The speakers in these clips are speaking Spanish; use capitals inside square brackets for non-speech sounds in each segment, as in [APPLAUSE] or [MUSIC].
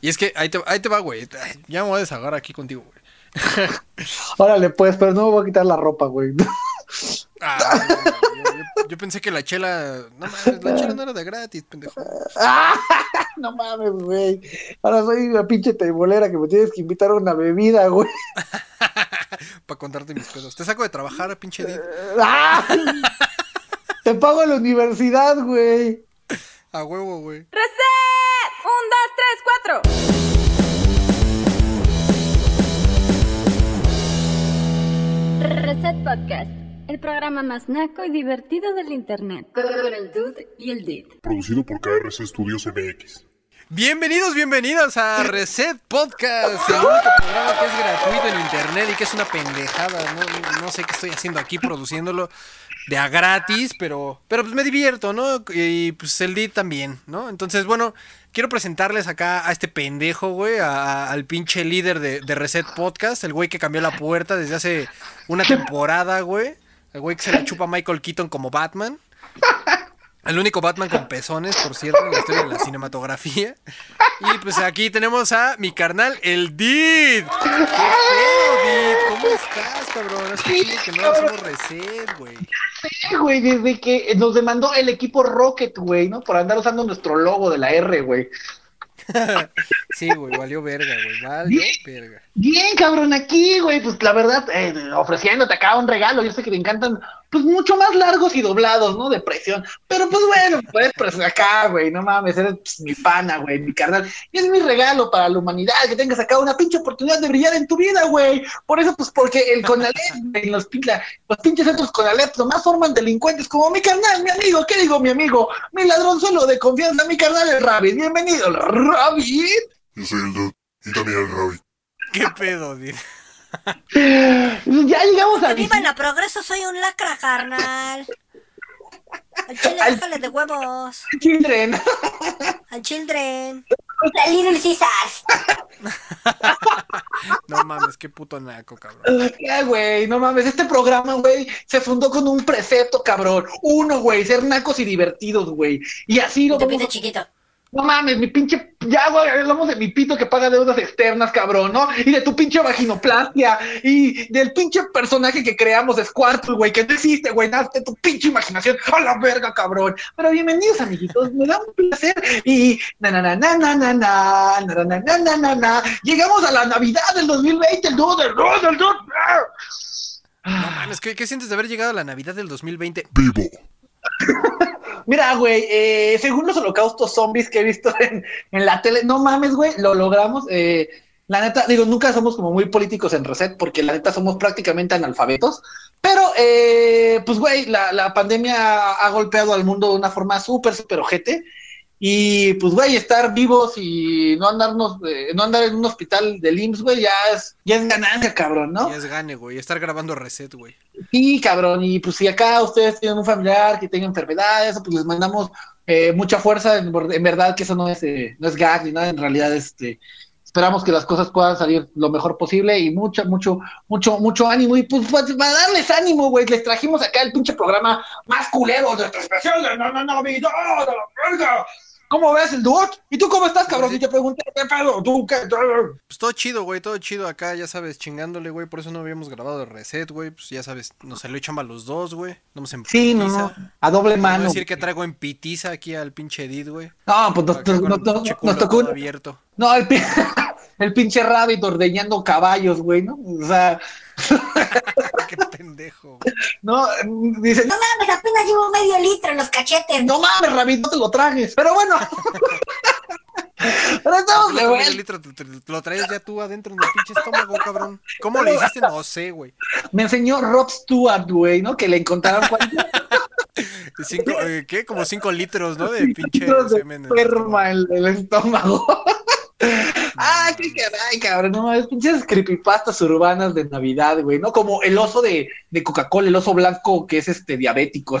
Y es que ahí te, ahí te va, güey. Ya me voy a desahogar aquí contigo, güey. [LAUGHS] Órale, pues, pero no me voy a quitar la ropa, güey. Ah, yo, yo- yo pensé que la chela. No mames, la chela no era de gratis, pendejo. ¡Ah! [LAUGHS] No mames, güey. Ahora soy una pinche tebolera que me tienes que invitar a una bebida, güey. [LAUGHS] Para contarte mis pedos. Te saco de trabajar, pinche Did. ¡Ah! Te pago en la universidad, güey. A huevo, güey. ¡Reset! ¡Un, dos, tres, cuatro! Reset Podcast, el programa más naco y divertido del internet. Con el Dude y el Did. Producido por KRC Studios MX. Bienvenidos, bienvenidos a Reset Podcast, el único programa que es gratuito en internet y que es una pendejada. No, no sé qué estoy haciendo aquí produciéndolo de a gratis, pero, pero pues me divierto, ¿no? Y pues el Did también, ¿no? Entonces, bueno, quiero presentarles acá a este pendejo, güey, a- a- al pinche líder de, de Reset Podcast, el güey que cambió la puerta desde hace una temporada, güey. El güey que se la chupa a Michael Keaton como Batman. El único Batman con pezones, por cierto, en la historia de la cinematografía. Y pues aquí tenemos a mi carnal, el Did. ¿Qué pedo, Did? ¿Cómo estás, cabrón? Hace chingo que no hacemos reset, güey. Sí, güey, desde que nos demandó el equipo Rocket, güey, ¿no? Por andar usando nuestro logo de la R, güey. [LAUGHS] Sí, güey, valió verga, güey. Valió verga. Bien, cabrón, aquí, güey, pues la verdad, eh, ofreciéndote acá un regalo, yo sé que te encantan, pues mucho más largos y doblados, ¿no? De presión, pero pues bueno, [LAUGHS] pues, pues acá, güey, no mames, eres pues, mi pana, güey, mi carnal, y es mi regalo para la humanidad, que tengas acá una pinche oportunidad de brillar en tu vida, güey, por eso, pues porque el Conalep, [LAUGHS] los, pin- la- los pinches centros Conalep nomás forman delincuentes como mi carnal, mi amigo, ¿qué digo, mi amigo? Mi ladrón solo de confianza, mi carnal, el Rabbit, bienvenido, el Rabbit. Yo soy el Dude y también el Rabbit. ¿Qué pedo, Did? Ya llegamos a Viva en la progreso, soy un lacra, carnal. Al chile, Al- déjale de huevos. [LAUGHS] Children. Al children. Little Caesars. [LAUGHS] No mames, qué puto naco, cabrón. Ya, güey, no mames, este programa, güey, se fundó con un precepto, cabrón. Uno, güey, ser nacos y divertidos, güey. Y así lo Te vamos pide a... chiquito. No mames, mi pinche... Ya, güey, hablamos de mi pito que paga deudas externas, cabrón, ¿no? Y de tu pinche vaginoplastia. Y del pinche personaje que creamos, Squirtle, güey, que no existe, güey, nada de tu pinche imaginación. A la verga, cabrón. Pero bienvenidos, amiguitos, me da un placer. Y... Na, na, na, na, na, na, na, na, na, na, na, na, na, na. Llegamos a la Navidad del 2020, el 2 del 2 del 2. No mames, ¿qué, qué sientes de haber llegado a la Navidad del 2020? Vivo. Mira, güey, eh, según los holocaustos zombies que he visto [LAUGHS] en, la tele, no mames, güey, lo logramos. eh, la neta, digo, nunca somos como muy políticos en Reset, porque la neta somos prácticamente analfabetos. Pero, eh, pues, güey, la, la pandemia ha golpeado al mundo de una forma súper, súper ojete. Y, pues, güey, estar vivos y no andarnos, eh, no andar en un hospital del IMSS, güey, ya es, ya es ganancia, cabrón, ¿no? Ya es gane, güey. Estar grabando reset, güey. Sí, cabrón, y pues si acá ustedes tienen un familiar que tenga enfermedades, pues les mandamos eh, mucha fuerza, en, en verdad que eso no es, eh, no es gag ni nada, en realidad este, esperamos que las cosas puedan salir lo mejor posible y mucho, mucho, mucho, mucho ánimo, y pues pa- para darles ánimo, güey, les trajimos acá el pinche programa más culero de de no, no, no, Navidad, de la verga. ¿Cómo ves el dude? ¿Y tú cómo estás, cabrón? Sí. Y te pregunté, ¿qué pedo? ¿Tú qué? Pues todo chido, güey, todo chido acá, ya sabes, chingándole, güey. Por eso no habíamos grabado el reset, güey. Pues ya sabes, nos salió chamba los dos, güey. En Sí, no, no, a doble a mano. decir que traigo en pitiza aquí al pinche Edith, güey. No, pues nos, nos- nos- nos- tocó un- abierto. No, el, pi- [LAUGHS] el pinche rabbit ordeñando caballos, güey, ¿no? O sea, [LAUGHS] [LAUGHS] pendejo, güey. no, dice, No mames, apenas llevo medio litro en los cachetes. no mames, rabbit, no te lo trajes. Pero bueno. [LAUGHS] Pero estamos de vuelta. litro, te- te- te lo traes ya tú adentro en el pinche estómago, cabrón. ¿Cómo le hiciste? No sé, güey. Me enseñó Rob Stewart, güey, ¿no? Que le encontraron cuántos [LAUGHS] Cinco, eh, ¿Qué? Como cinco litros, ¿no? De pinche litros de semen. en el en el estómago. Ah, qué caray, cabrón, no mames, pinches creepypastas urbanas de Navidad, güey, ¿no? Como el oso de, de Coca-Cola, el oso blanco que es este diabético.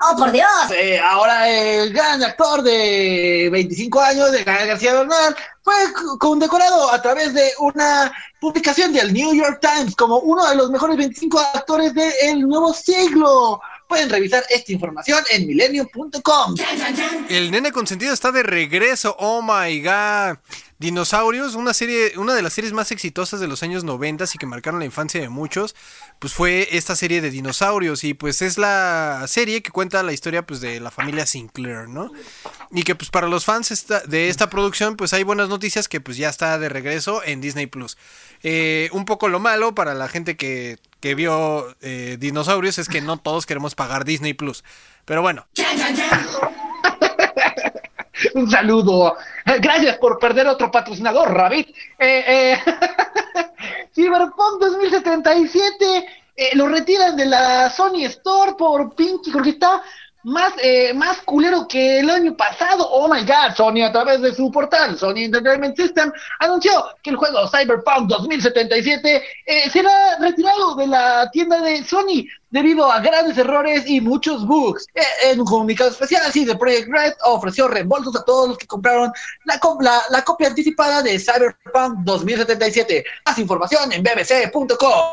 Oh, por Dios. Eh, ahora el gran actor de 25 años, de Gael García Bernal, fue condecorado a través de una publicación del New York Times como uno de los mejores 25 actores del nuevo siglo. Pueden revisar esta información en milenio.com. El nene consentido está de regreso. Oh my god. Dinosaurios, una serie, una de las series más exitosas de los años 90 y que marcaron la infancia de muchos, pues fue esta serie de dinosaurios y pues es la serie que cuenta la historia pues de la familia Sinclair, ¿no? Y que pues para los fans de esta producción pues hay buenas noticias que pues ya está de regreso en Disney Plus. Eh, un poco lo malo para la gente que, que vio eh, dinosaurios es que no todos queremos pagar Disney Plus. Pero bueno, [LAUGHS] Un saludo. Gracias por perder otro patrocinador, Rabbit. Eh, eh, [LAUGHS] Cyberpunk 2077 eh, lo retiran de la Sony Store por pinche, porque está más, eh, más culero que el año pasado. Oh my god, Sony a través de su portal, Sony Entertainment System, anunció que el juego Cyberpunk 2077 eh, será retirado de la tienda de Sony debido a grandes errores y muchos bugs. Eh, en un comunicado especial, CD Projekt Red ofreció reembolsos a todos los que compraron la, la, la copia anticipada de Cyberpunk 2077. Más información en bbc.com.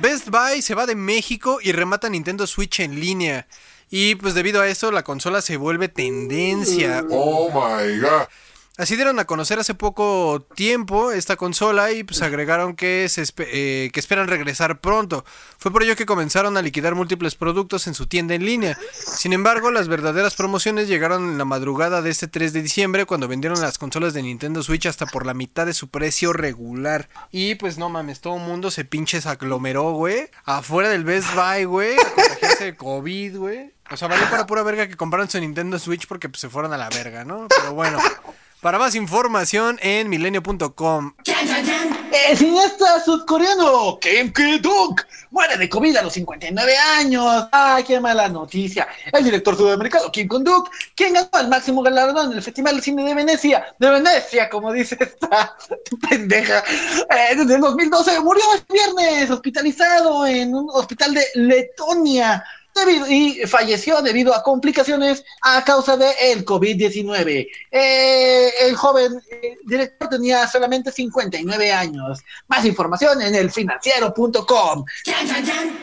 Best Buy se va de México y remata Nintendo Switch en línea. Y pues debido a esto la consola se vuelve tendencia. Oh my god. Así dieron a conocer hace poco tiempo esta consola y pues agregaron que, se espe- eh, que esperan regresar pronto. Fue por ello que comenzaron a liquidar múltiples productos en su tienda en línea. Sin embargo, las verdaderas promociones llegaron en la madrugada de este 3 de diciembre cuando vendieron las consolas de Nintendo Switch hasta por la mitad de su precio regular. Y pues no mames, todo el mundo se pinches aglomeró, güey. Afuera del Best Buy, güey. A contagiarse de COVID, güey. O sea, valió para pura verga que compraron su Nintendo Switch porque pues, se fueron a la verga, ¿no? Pero bueno. Para más información en milenio.com. El cineasta sudcoreano Kim Ki-duk muere de COVID a los 59 años. ¡Ay, qué mala noticia! El director sudamericano Kim Ki-duk, quien ganó el máximo galardón en el Festival de Cine de Venecia, de Venecia, como dice esta [LAUGHS] pendeja, eh, desde el 2012 murió el viernes hospitalizado en un hospital de Letonia. Debido- y falleció debido a complicaciones a causa del COVID-19. Eh, el joven eh, director tenía solamente 59 años. Más información en elfinanciero.com.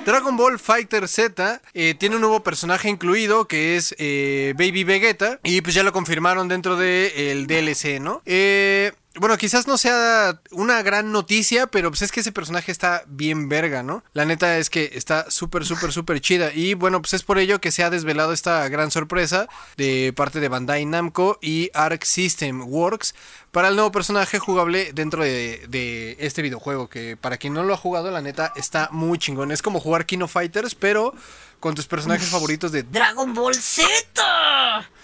Dragon Ball Fighter Z eh, tiene un nuevo personaje incluido que es eh, Baby Vegeta y pues ya lo confirmaron dentro del DLC, ¿no? Eh, bueno, quizás no sea una gran noticia, pero pues es que ese personaje está bien verga, ¿no? La neta es que está súper, súper, súper chida. Y bueno, pues es por ello que se ha desvelado esta gran sorpresa de parte de Bandai Namco y Arc System Works para el nuevo personaje jugable dentro de, de este videojuego. Que para quien no lo ha jugado, la neta está muy chingón. Es como jugar Kino Fighters, pero con tus personajes favoritos de Dragon Ball Z.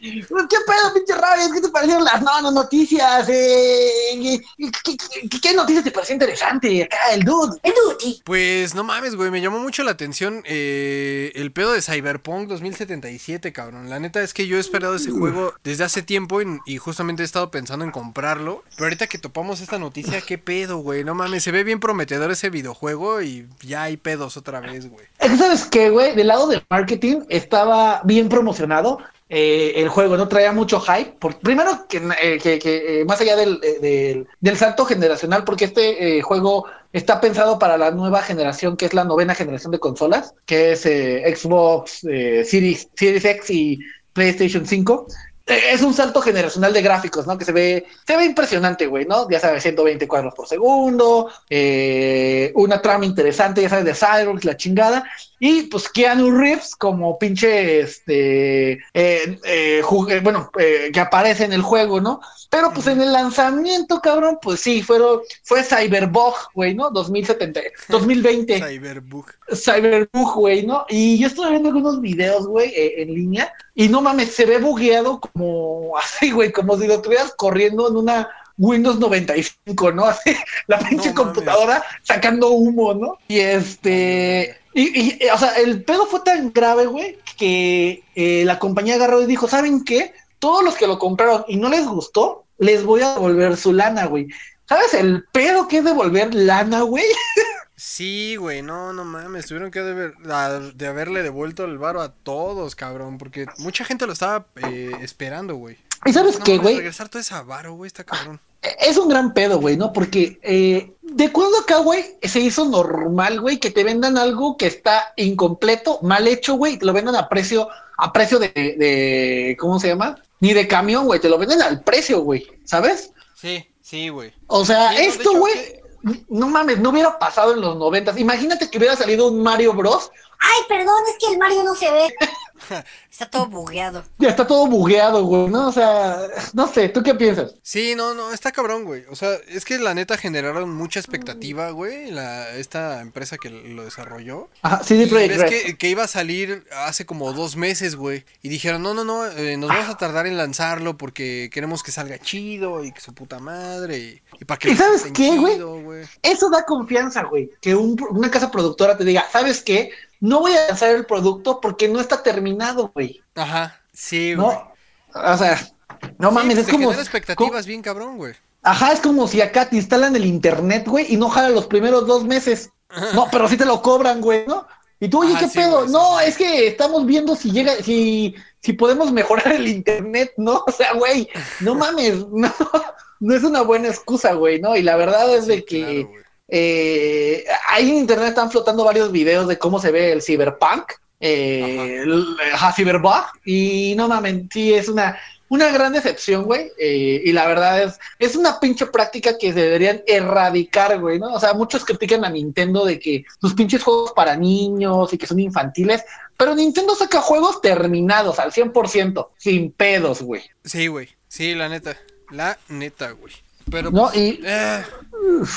Eh, ¿Qué pedo, pinche Rabbit? ¿Qué te parecieron las no, no, noticias? Eh, ¿qué, qué, qué, qué noticias te pareció interesante acá, el dude? El duty. Pues no mames, güey, me llamó mucho la atención eh, el pedo de Cyberpunk 2077, cabrón. La neta es que yo he esperado ese juego desde hace tiempo y, y justamente he estado pensando en comprarlo. Pero ahorita que topamos esta noticia, qué pedo, güey. No mames, se ve bien prometedor ese videojuego y ya hay pedos otra vez, güey. Es que, ¿sabes qué, güey? Del lado del marketing estaba bien promocionado. Eh, el juego no traía mucho hype. Por, primero, que, eh, que- eh, más allá del, eh, del, del salto generacional, porque este juego está pensado para la nueva generación, que es la novena generación de consolas, que es Xbox Series, Series X y PlayStation 5. Es un salto generacional de gráficos, ¿no? Que se ve, se ve impresionante, güey, ¿no? Ya sabes, 120 cuadros por segundo, eh, una trama interesante, ya sabes, de Cyborg, la chingada. Y pues Keanu Reeves como pinche, este, eh, eh, eh, bueno, eh, que aparece en el juego, ¿no? Pero pues en el lanzamiento, cabrón, pues sí, fueron, fue Cyberbug, güey, ¿no? 2070, 2020. Cyberbug. Cyberbug, güey, ¿no? Y yo estuve viendo algunos videos, güey, en línea, y no mames, se ve bugueado como [LAUGHS] así, güey, como si lo estuvieras corriendo en una Windows 95, ¿no? Así, la pinche computadora sacando humo, ¿no? Y este. Y, y, o sea, el pedo fue tan grave, güey, que eh, la compañía agarró y dijo: ¿Saben qué? Todos los que lo compraron y no les gustó, les voy a devolver su lana, güey. ¿Sabes el pedo que es devolver lana, güey? [LAUGHS] Sí, güey, no, no mames, tuvieron que deber- de haberle devuelto el varo a todos, cabrón, porque mucha gente lo estaba eh, esperando, güey. ¿Y sabes No qué, güey? Regresar todo ese varo, güey, está cabrón. Es un gran pedo, güey, ¿no? Porque eh, de cuando acá, güey, se hizo normal, güey, que te vendan algo que está incompleto, mal hecho, güey, te lo vendan a precio, a precio de, de ¿cómo se llama? Ni de camión, güey, te lo venden al precio, güey, ¿sabes? Sí, sí, güey. O sea, Sí, esto, güey, no mames, no hubiera pasado en los noventas. Imagínate que hubiera salido un Mario Bros. Ay, perdón, es que el Mario no se ve. [LAUGHS] [LAUGHS] Está todo bugueado. Ya está todo bugueado, güey, ¿no? O sea, no sé, ¿tú qué piensas? Sí, no, no, está cabrón, güey. O sea, es que la neta generaron mucha expectativa, güey, la, esta empresa que lo desarrolló. Ajá, Projekt ves Red. que, que iba a salir hace como dos meses, güey. Y dijeron, no, no, no, eh, nos vamos a tardar en lanzarlo porque queremos que salga chido y que su puta madre. Y, y para que ¿Y sabes qué, güey? Eso da confianza, güey. Que un- una casa productora te diga, ¿sabes qué? No voy a lanzar el producto porque no está terminado, güey. Ajá, sí, güey. No, o sea, no Sí, mames, pues es te como. expectativas bien cabrón, güey. Ajá, es como si acá te instalan el internet, güey, y no jala los primeros dos meses. No, pero sí te lo cobran, güey, ¿no? Y tú, oye, Ajá, ¿qué sí, pedo? güey, no, sí. es que estamos viendo si llega, si, si podemos mejorar el internet, ¿no? [LAUGHS] O sea, güey, no mames, [LAUGHS] no, no es una buena excusa, güey, ¿no? Y la verdad es de que claro. Eh, ahí en internet están flotando varios videos de cómo se ve el cyberpunk, eh, el- ajá, cyberbug, y no mames, sí, es una, una gran decepción, güey, eh, y la verdad es, es una pinche práctica que se deberían erradicar, güey, ¿no? O sea, muchos critican a Nintendo de que sus pinches juegos para niños y que son infantiles, pero Nintendo saca juegos terminados al 100%, sin pedos, güey. Sí, güey. Sí, la neta. La neta, güey. Pero No, pues, y- eh,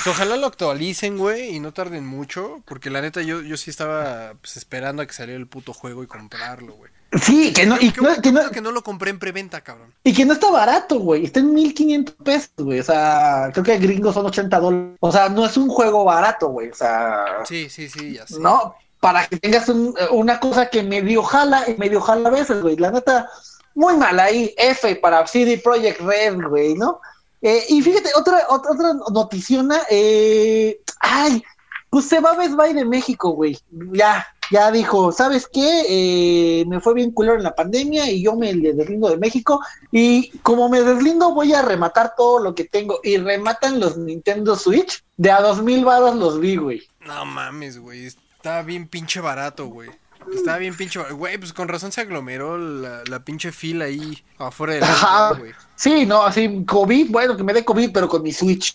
ojalá lo actualicen, güey, y no tarden mucho, porque la neta yo, yo sí estaba pues, esperando a que saliera el puto juego y comprarlo, güey. Sí, que no, y, no- que no- que no lo compré en preventa, cabrón. Y que no está barato, güey. Está en 1500 pesos, güey. O sea, creo que gringos son 80 dólares. O sea, no es un juego barato, güey. O sea, Sí, sí, sí, ya sé. no. Para que tengas un- una cosa que medio jala y medio jala a veces, güey. La neta, muy mal ahí. F para CD Projekt Red, güey, ¿no? Eh, y fíjate, otra, otra, otra noticiona. Eh, ay, pues se va Best Buy de México, güey. Ya, ya dijo, ¿sabes qué? Eh, me fue bien culero en la pandemia y yo me deslindo de México. Y como me deslindo, voy a rematar todo lo que tengo. Y rematan los Nintendo Switch. De a dos mil baros los vi, güey. No mames, güey. Estaba bien pinche barato, güey. Estaba bien pinche. Güey, pues con razón se aglomeró la, la pinche fila ahí afuera del Ajá. güey. Sí, no, así, COVID, bueno, que me dé COVID, pero con mi Switch.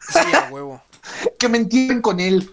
Sí, a huevo. [LAUGHS] Que me entienden con él.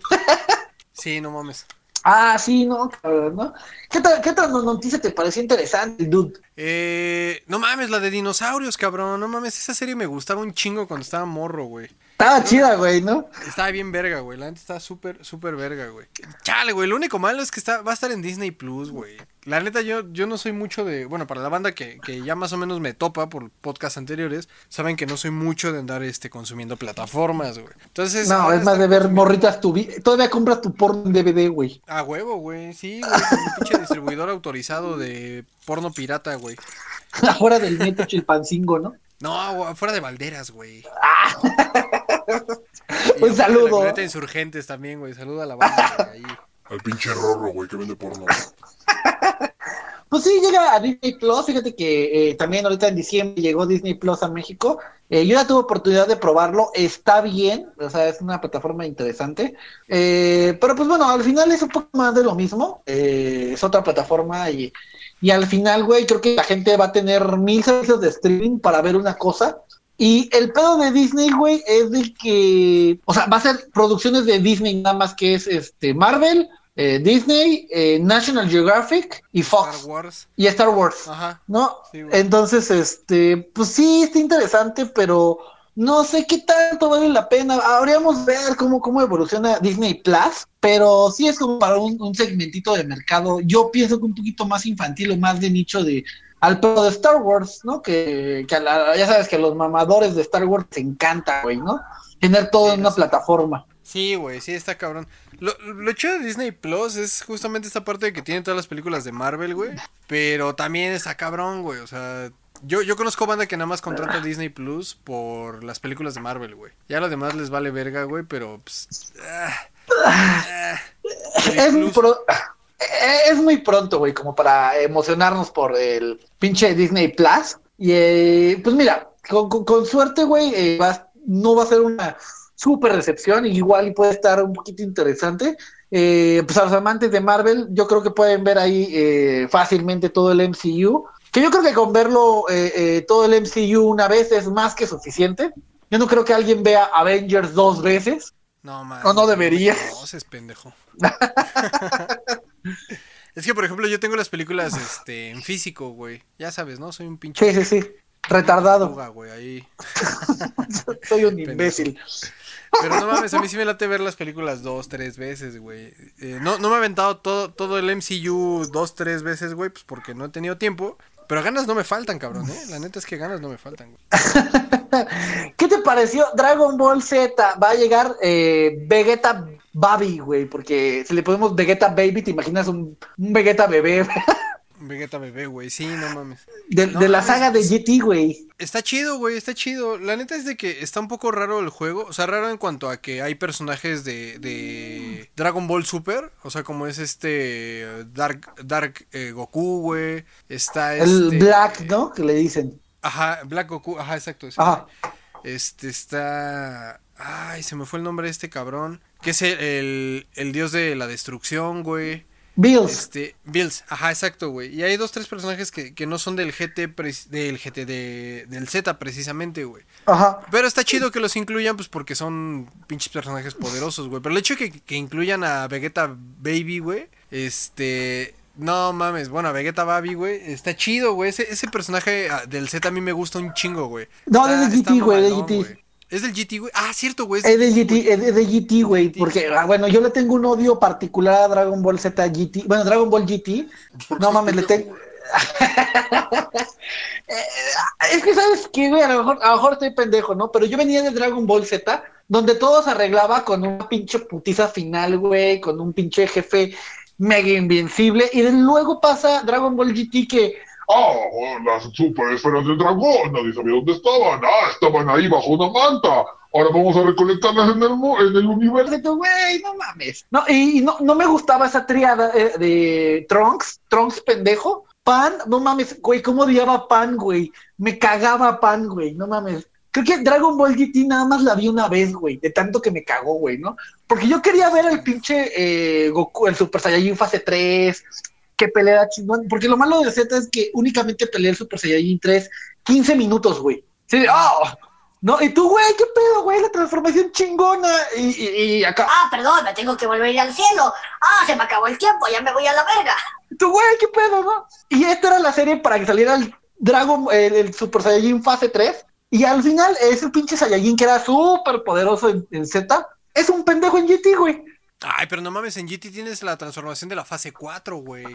Sí, no mames. Ah, sí, no, cabrón, ¿no? ¿Qué tal, qué tal noticia te pareció interesante, dude? Eh, no mames, la de dinosaurios, cabrón. No mames, esa serie me gustaba un chingo cuando estaba morro, güey. Estaba chida, güey, ¿no? Estaba bien verga, güey. La neta está súper, súper verga, güey. Chale, güey. Lo único malo es que está, va a estar en Disney Plus, güey. La neta, yo, yo no soy mucho de. Bueno, para la banda que, que ya más o menos me topa por podcasts anteriores, saben que no soy mucho de andar este consumiendo plataformas, güey. Entonces. No, ahora es más de ver morritas tu vi- Todavía compras tu porno en DVD, güey. A huevo, güey. Sí, güey. Con mi pinche distribuidor autorizado de porno pirata, güey. [LAUGHS] Afuera del neto chilpancingo, ¿no? No, fuera de Valderas, güey. Y Un saludo. La Insurgentes también, güey. Saluda a la banda, ahí. Al pinche rorro, güey, que vende porno. [LAUGHS] Pues sí, llega a Disney Plus. Fíjate que eh, también ahorita en diciembre llegó Disney Plus a México. Eh, yo ya tuve oportunidad de probarlo. Está bien, o sea, es una plataforma interesante. Eh, pero pues bueno, al final es un poco más de lo mismo. Eh, es otra plataforma y, Y al final, güey, creo que la gente va a tener mil servicios de streaming para ver una cosa. Y el pedo de Disney, güey, es de que, o sea, va a ser producciones de Disney nada más que es este Marvel, eh, Disney, eh, National Geographic y Fox Star Wars. y Star Wars. Ajá. ¿no? Sí. Entonces, este, pues sí, está interesante, pero no sé qué tanto vale la pena. Habríamos ver cómo, cómo evoluciona Disney Plus, pero sí es como para un, un segmentito de mercado. Yo pienso que un poquito más infantil o más de nicho de al pedo de Star Wars, ¿no? Que, que a la- ya sabes que a los mamadores de Star Wars les encanta, güey, ¿no? Tener todo Sí, en una sí. plataforma. Sí, güey, sí, está cabrón. Lo, lo chido de Disney Plus es justamente esta parte de que tiene todas las películas de Marvel, güey. Pero también está cabrón, güey. O sea, yo, yo conozco banda que nada más contrata Disney Plus por las películas de Marvel, güey. Ya lo demás les vale verga, güey, pero pues. ah, ah, Es Plus- pro- es muy pronto, güey, como para emocionarnos por el pinche Disney Plus. Y eh, pues mira, con, con- con suerte, güey, eh, no va a ser una super recepción, igual y puede estar un poquito interesante. Eh, pues a los amantes de Marvel, yo creo que pueden ver ahí eh, fácilmente todo el MCU. Que yo creo que con verlo eh, eh, todo el MCU una vez es más que suficiente. Yo no creo que alguien vea Avengers dos veces. No, man. No, no debería. No, es pendejo. [LAUGHS] es que, por ejemplo, yo tengo las películas este, en físico, güey. Ya sabes, ¿no? Soy un pinche. Sí, sí, sí. Retardado. güey, ahí. [LAUGHS] Soy un imbécil. Pero no mames, a mí sí me late ver las películas dos, tres veces, güey. Eh, no, no me he aventado todo, todo el MCU dos, tres veces, güey, pues porque no he tenido tiempo. Pero ganas no me faltan, cabrón, ¿eh? La neta es que ganas no me faltan. [LAUGHS] ¿Qué te pareció Dragon Ball Z? Va a llegar eh, Vegeta Baby, güey, porque si le ponemos Vegeta Baby, te imaginas un, un Vegeta bebé [LAUGHS] Vegeta bebé, güey, sí, no mames. de, No de la mames, saga de GT, güey. Está chido, güey, está chido. La neta es de que está un poco raro el juego. O sea, raro en cuanto a que hay personajes de, de Dragon Ball Super. O sea, como es este Dark, Dark eh, Goku, güey. Está El este... Black, ¿no? Que le dicen. Ajá, Black Goku, ajá, exacto. ese, Ajá. Este está. Ay, se me fue el nombre de este cabrón. Que es el, el, el dios de la destrucción, güey. Bills. Este, Bills, ajá, exacto, güey. Y hay dos, tres personajes que, que no son del GT, del GT, de, del Z precisamente, güey. Ajá. Pero está chido que los incluyan, pues porque son pinches personajes poderosos, güey. Pero el hecho de que, que incluyan a Vegeta Baby, güey, este... No mames, bueno, a Vegeta Baby, güey, está chido, güey. Ese, ese personaje ah, del Z a mí me gusta un chingo, güey. No, Está- está GT, güey, del GT. ¿Es del GT, güey? Ah, cierto, güey. Es de del GT, es de, GT, güey, porque, ah, bueno, yo le tengo un odio particular a Dragon Ball Z GT, bueno, Dragon Ball GT, no mames, le tengo... [LAUGHS] Eh, es que, ¿sabes qué, güey? A lo, mejor, a lo mejor estoy pendejo, ¿no? Pero yo venía de Dragon Ball Z, donde todo se arreglaba con una pinche putiza final, güey, con un pinche jefe mega invencible, y luego pasa Dragon Ball GT que... Ah, las super esferas del dragón, nadie sabía dónde estaban. Ah, estaban ahí bajo una manta. Ahora vamos a recolectarlas en el, en el universo. Güey, no mames. No, y, no, no me gustaba esa triada eh, de Trunks, Trunks pendejo. Pan, no mames, güey, cómo odiaba Pan, güey. Me cagaba Pan, güey, no mames. Creo que Dragon Ball GT nada más la vi una vez, güey, de tanto que me cagó, güey, ¿no? Porque yo quería ver al pinche eh, Goku, el Super Saiyajin fase 3, que pelea chingón. Porque lo malo de Z es que únicamente pelea el Super Saiyajin 3 15 minutos, güey. Sí, ¡ah! No, y tú, güey, ¿qué pedo, güey? La transformación chingona. Y, y, y acá, Ah, perdón, me tengo que volver a ir al cielo. Ah, se me acabó el tiempo, ya me voy a la verga. tú, güey, ¿qué pedo, no? Y esta era la serie para que saliera el Dragon, el, el Super Saiyajin fase 3. Y al final, ese pinche Saiyajin que era súper poderoso en, en Z, es un pendejo en GT, güey. Ay, pero no mames, en GT tienes la transformación de la fase 4, güey.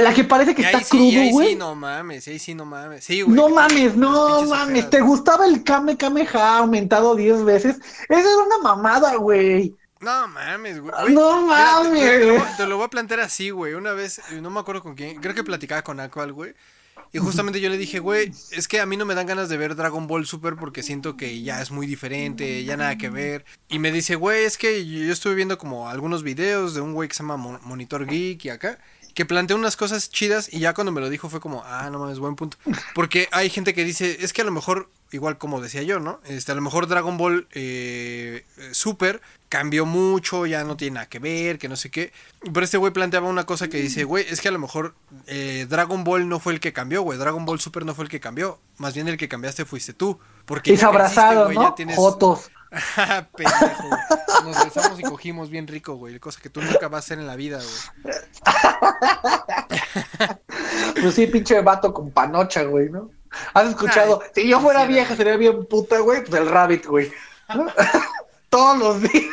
La que parece que Y está sí, crudo, güey. sí, no mames, ahí sí, no mames. Sí, güey. No mames, no mames. ¿Te gustaba el Kame Kameha aumentado 10 veces? Esa era una mamada, güey. No mames, güey. No Mira, te- te- Te, lo, mames. voy- te lo voy a plantear así, güey. Una vez, no me acuerdo con quién, creo que platicaba con Aqual, güey. Y justamente yo le dije, güey, es que a mí no me dan ganas de ver Dragon Ball Super porque siento que ya es muy diferente, ya nada que ver. Y me dice, güey, es que yo estuve viendo como algunos videos de un güey que se llama Mon- Monitor Geek y acá, que plantea unas cosas chidas y ya cuando me lo dijo fue como, ah, no mames, buen punto. Porque hay gente que dice, es que a lo mejor igual como decía yo, ¿no? Este, a lo mejor Dragon Ball eh, Super cambió mucho, ya no tiene nada que ver, que no sé qué. Pero este güey planteaba una cosa que dice, güey, es que a lo mejor eh, Dragon Ball no fue el que cambió, güey. Dragon Ball Super no fue el que cambió. Más bien el que cambiaste fuiste tú. Porque Y ya creciste, tienes- Jotos. [LAUGHS] Pendejo. Nos besamos y cogimos bien rico, güey. Cosa que tú nunca vas a hacer en la vida, güey. [LAUGHS] Pues sí, pinche vato con panocha, güey, ¿no? ¿Has escuchado? si yo fuera quisiera, vieja, sería bien puta, güey, pues el rabbit, güey. ¿No? [LAUGHS] Todos los días.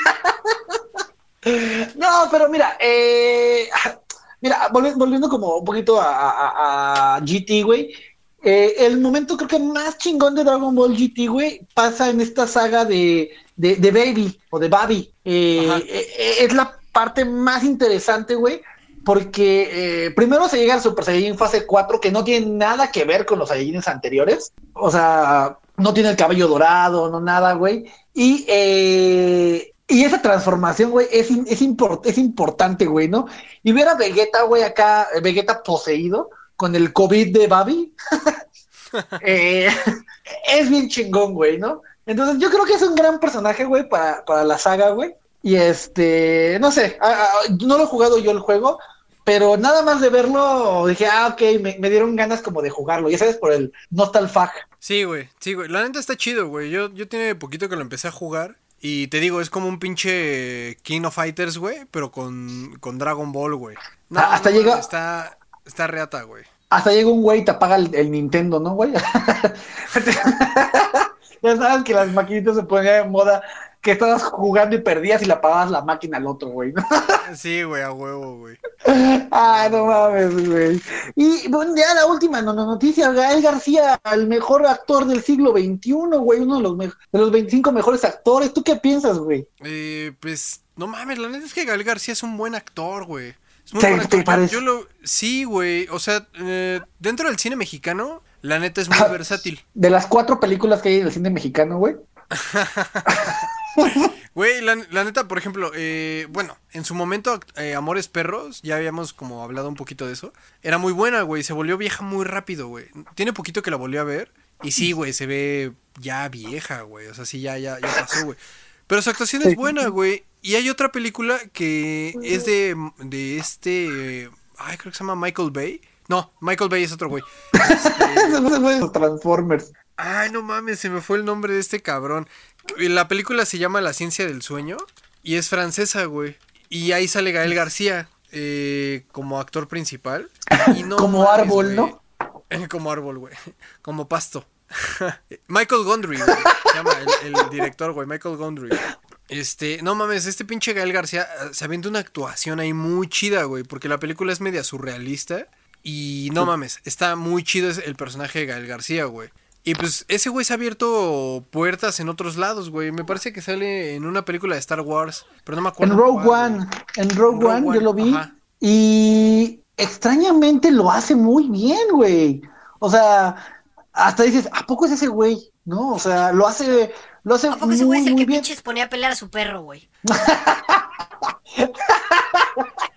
no, pero mira, eh, mira, volvi- volviendo como un poquito a, a- a GT, güey. Eh, el momento creo que más chingón de Dragon Ball GT, güey, pasa en esta saga de, de, de Baby o de Babi. Eh, eh, es la parte más interesante, güey, porque eh, primero se llega al Super Saiyajin fase 4, que no tiene nada que ver con los Saiyajines anteriores. O sea, no tiene el cabello dorado, no nada, güey. Y, y esa transformación, güey, es, es, import- es importante, güey, ¿no? Y ver a Vegeta, güey, acá, Vegeta poseído con el COVID de Babi, [LAUGHS] eh, es bien chingón, güey, ¿no? Entonces yo creo que es un gran personaje, güey, para, para la saga, güey. Y este, no sé, no lo he jugado yo el juego, pero nada más de verlo, dije, ah, ok, me, me dieron ganas como de jugarlo, ya sabes, por el Nostalfag. Sí, güey, sí, güey. La neta está chido, güey. Yo, yo tiene poquito que lo empecé a jugar. Y te digo, es como un pinche King of Fighters, güey, pero con, con Dragon Ball, güey. No, Ah, hasta no llega- Está, está reata, güey. Hasta llega un güey y te apaga el, el Nintendo, ¿no, güey? [LAUGHS] ya sabes que las maquinitas se ponían de moda, que estabas jugando y perdías y le apagabas la máquina al otro, güey, ¿no? [LAUGHS] Sí, güey, a huevo, güey. Ah, no mames, güey. Y bueno, ya la última no, no, noticia, Gael García, el mejor actor del siglo XXI, güey, uno de los, de los 25 mejores actores. ¿Tú qué piensas, güey? Eh, pues, no mames, la neta es que Gael García es un buen actor, güey. Es muy ¿Te- parece? Yo, lo... Sí, güey. O sea, eh, dentro del cine mexicano, la neta es muy versátil. De las cuatro películas que hay en el cine mexicano, güey. [LAUGHS] Güey, la, la neta, por ejemplo, eh, bueno, en su momento, eh, Amores Perros, ya habíamos como hablado un poquito de eso. Era muy buena, güey. Se volvió vieja muy rápido, güey. Tiene poquito que la volvió a ver. Y sí, güey, se ve ya vieja, güey. O sea, sí, ya, ya, ya pasó, güey. Pero su actuación es buena, güey. Y hay otra película que es de, de este... Ay, creo que se llama Michael Bay. No, Michael Bay es otro güey. [LAUGHS] Los Transformers. Ay, no mames, se me fue el nombre de este cabrón. La película se llama La ciencia del sueño y es francesa, güey. Y ahí sale Gael García eh, como actor principal. Y no Como mames, árbol. ¿no? [LAUGHS] Como árbol, güey. Como pasto. [LAUGHS] Michael Gondry, güey. Se llama el, el director, güey. Michael Gondry. Este, no mames, este pinche Gael García eh, se avienta una actuación ahí muy chida, güey. Porque la película es media surrealista. Y no mames, está muy chido el personaje de Gael García, güey. Y pues ese güey se ha abierto puertas en otros lados, güey. Me parece que sale en una película de Star Wars, pero no me acuerdo. En Rogue cuál, One. güey. En Rogue, En Rogue One, One, yo lo vi. ajá. Y extrañamente lo hace muy bien, güey. O sea, hasta dices, ¿a poco es ese güey? ¿No? O sea, lo hace, lo hace ¿A poco muy, ese güey es el que pinches ponía a pelear a su perro, güey? [LAUGHS]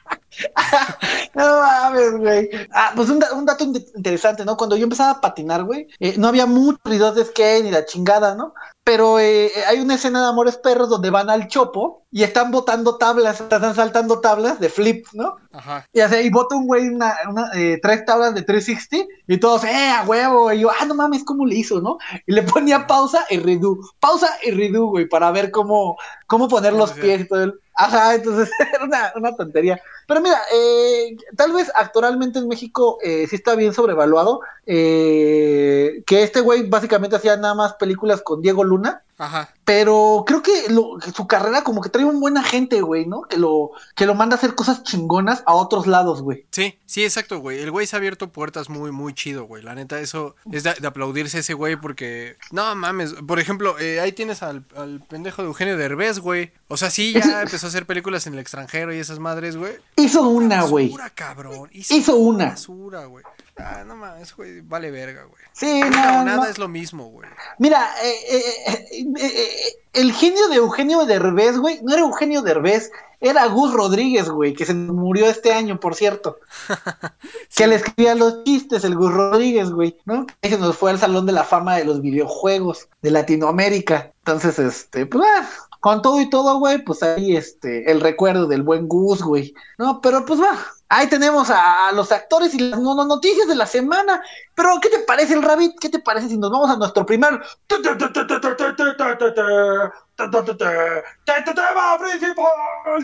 [LAUGHS] No mames, güey. Ah, pues un, da- un dato in- interesante, ¿no? Cuando yo empezaba a patinar, güey, eh, no había muchos videos de skate ni la chingada, ¿no? Pero eh, eh, hay una escena de Amores Perros donde van al chopo y están botando tablas, están saltando tablas de flip, ¿no? Ajá. Y, así, y bota un güey una, una, eh, tres tablas de 360 y todos, ¡eh, a huevo! Y yo, ah, no mames, ¿cómo le hizo, no? Y le ponía pausa y redo, pausa y redo, güey, para ver cómo, cómo poner los pies y todo el... Ajá, entonces [LAUGHS] era una, una tontería. Pero mira, eh, tal vez actualmente en México eh, sí está bien sobrevaluado, eh, que este güey básicamente hacía nada más películas con Diego Luna. Ajá. Pero creo que, lo- su carrera como que trae un buen agente, güey, ¿no? Que lo, que lo manda a hacer cosas chingonas a otros lados, güey. Sí, sí, exacto, güey. El güey se ha abierto puertas muy, muy chido, güey. La neta, eso es de, de aplaudirse a ese güey porque... No mames. Por ejemplo, eh, ahí tienes al, al pendejo de Eugenio Derbez, güey. O sea, sí, ya [LAUGHS] empezó a hacer películas en el extranjero y esas madres, güey. Hizo una, güey. Basura, cabrón. Hizo una. Basura, güey. Ah, no mames, güey. Vale verga, güey. Sí, no, nada no. es lo mismo, güey. Mira, eh, eh, eh, eh, el genio de Eugenio Derbez, güey, no era Eugenio Derbez, era Gus Rodríguez, güey, que se murió este año, por cierto. [LAUGHS] Que le escribía los chistes, el Gus Rodríguez, güey, ¿no? Que se nos fue al Salón de la Fama de los Videojuegos de Latinoamérica. Entonces, este, pues, ah, con todo y todo, güey, pues ahí, este, el recuerdo del buen Gus, güey, ¿no? Pero, pues, va. Ahí tenemos a, a los actores y las no- no- noticias de la semana. Pero, ¿qué te parece el Rabbit? ¿Qué te parece si nos vamos a nuestro primer tema principal?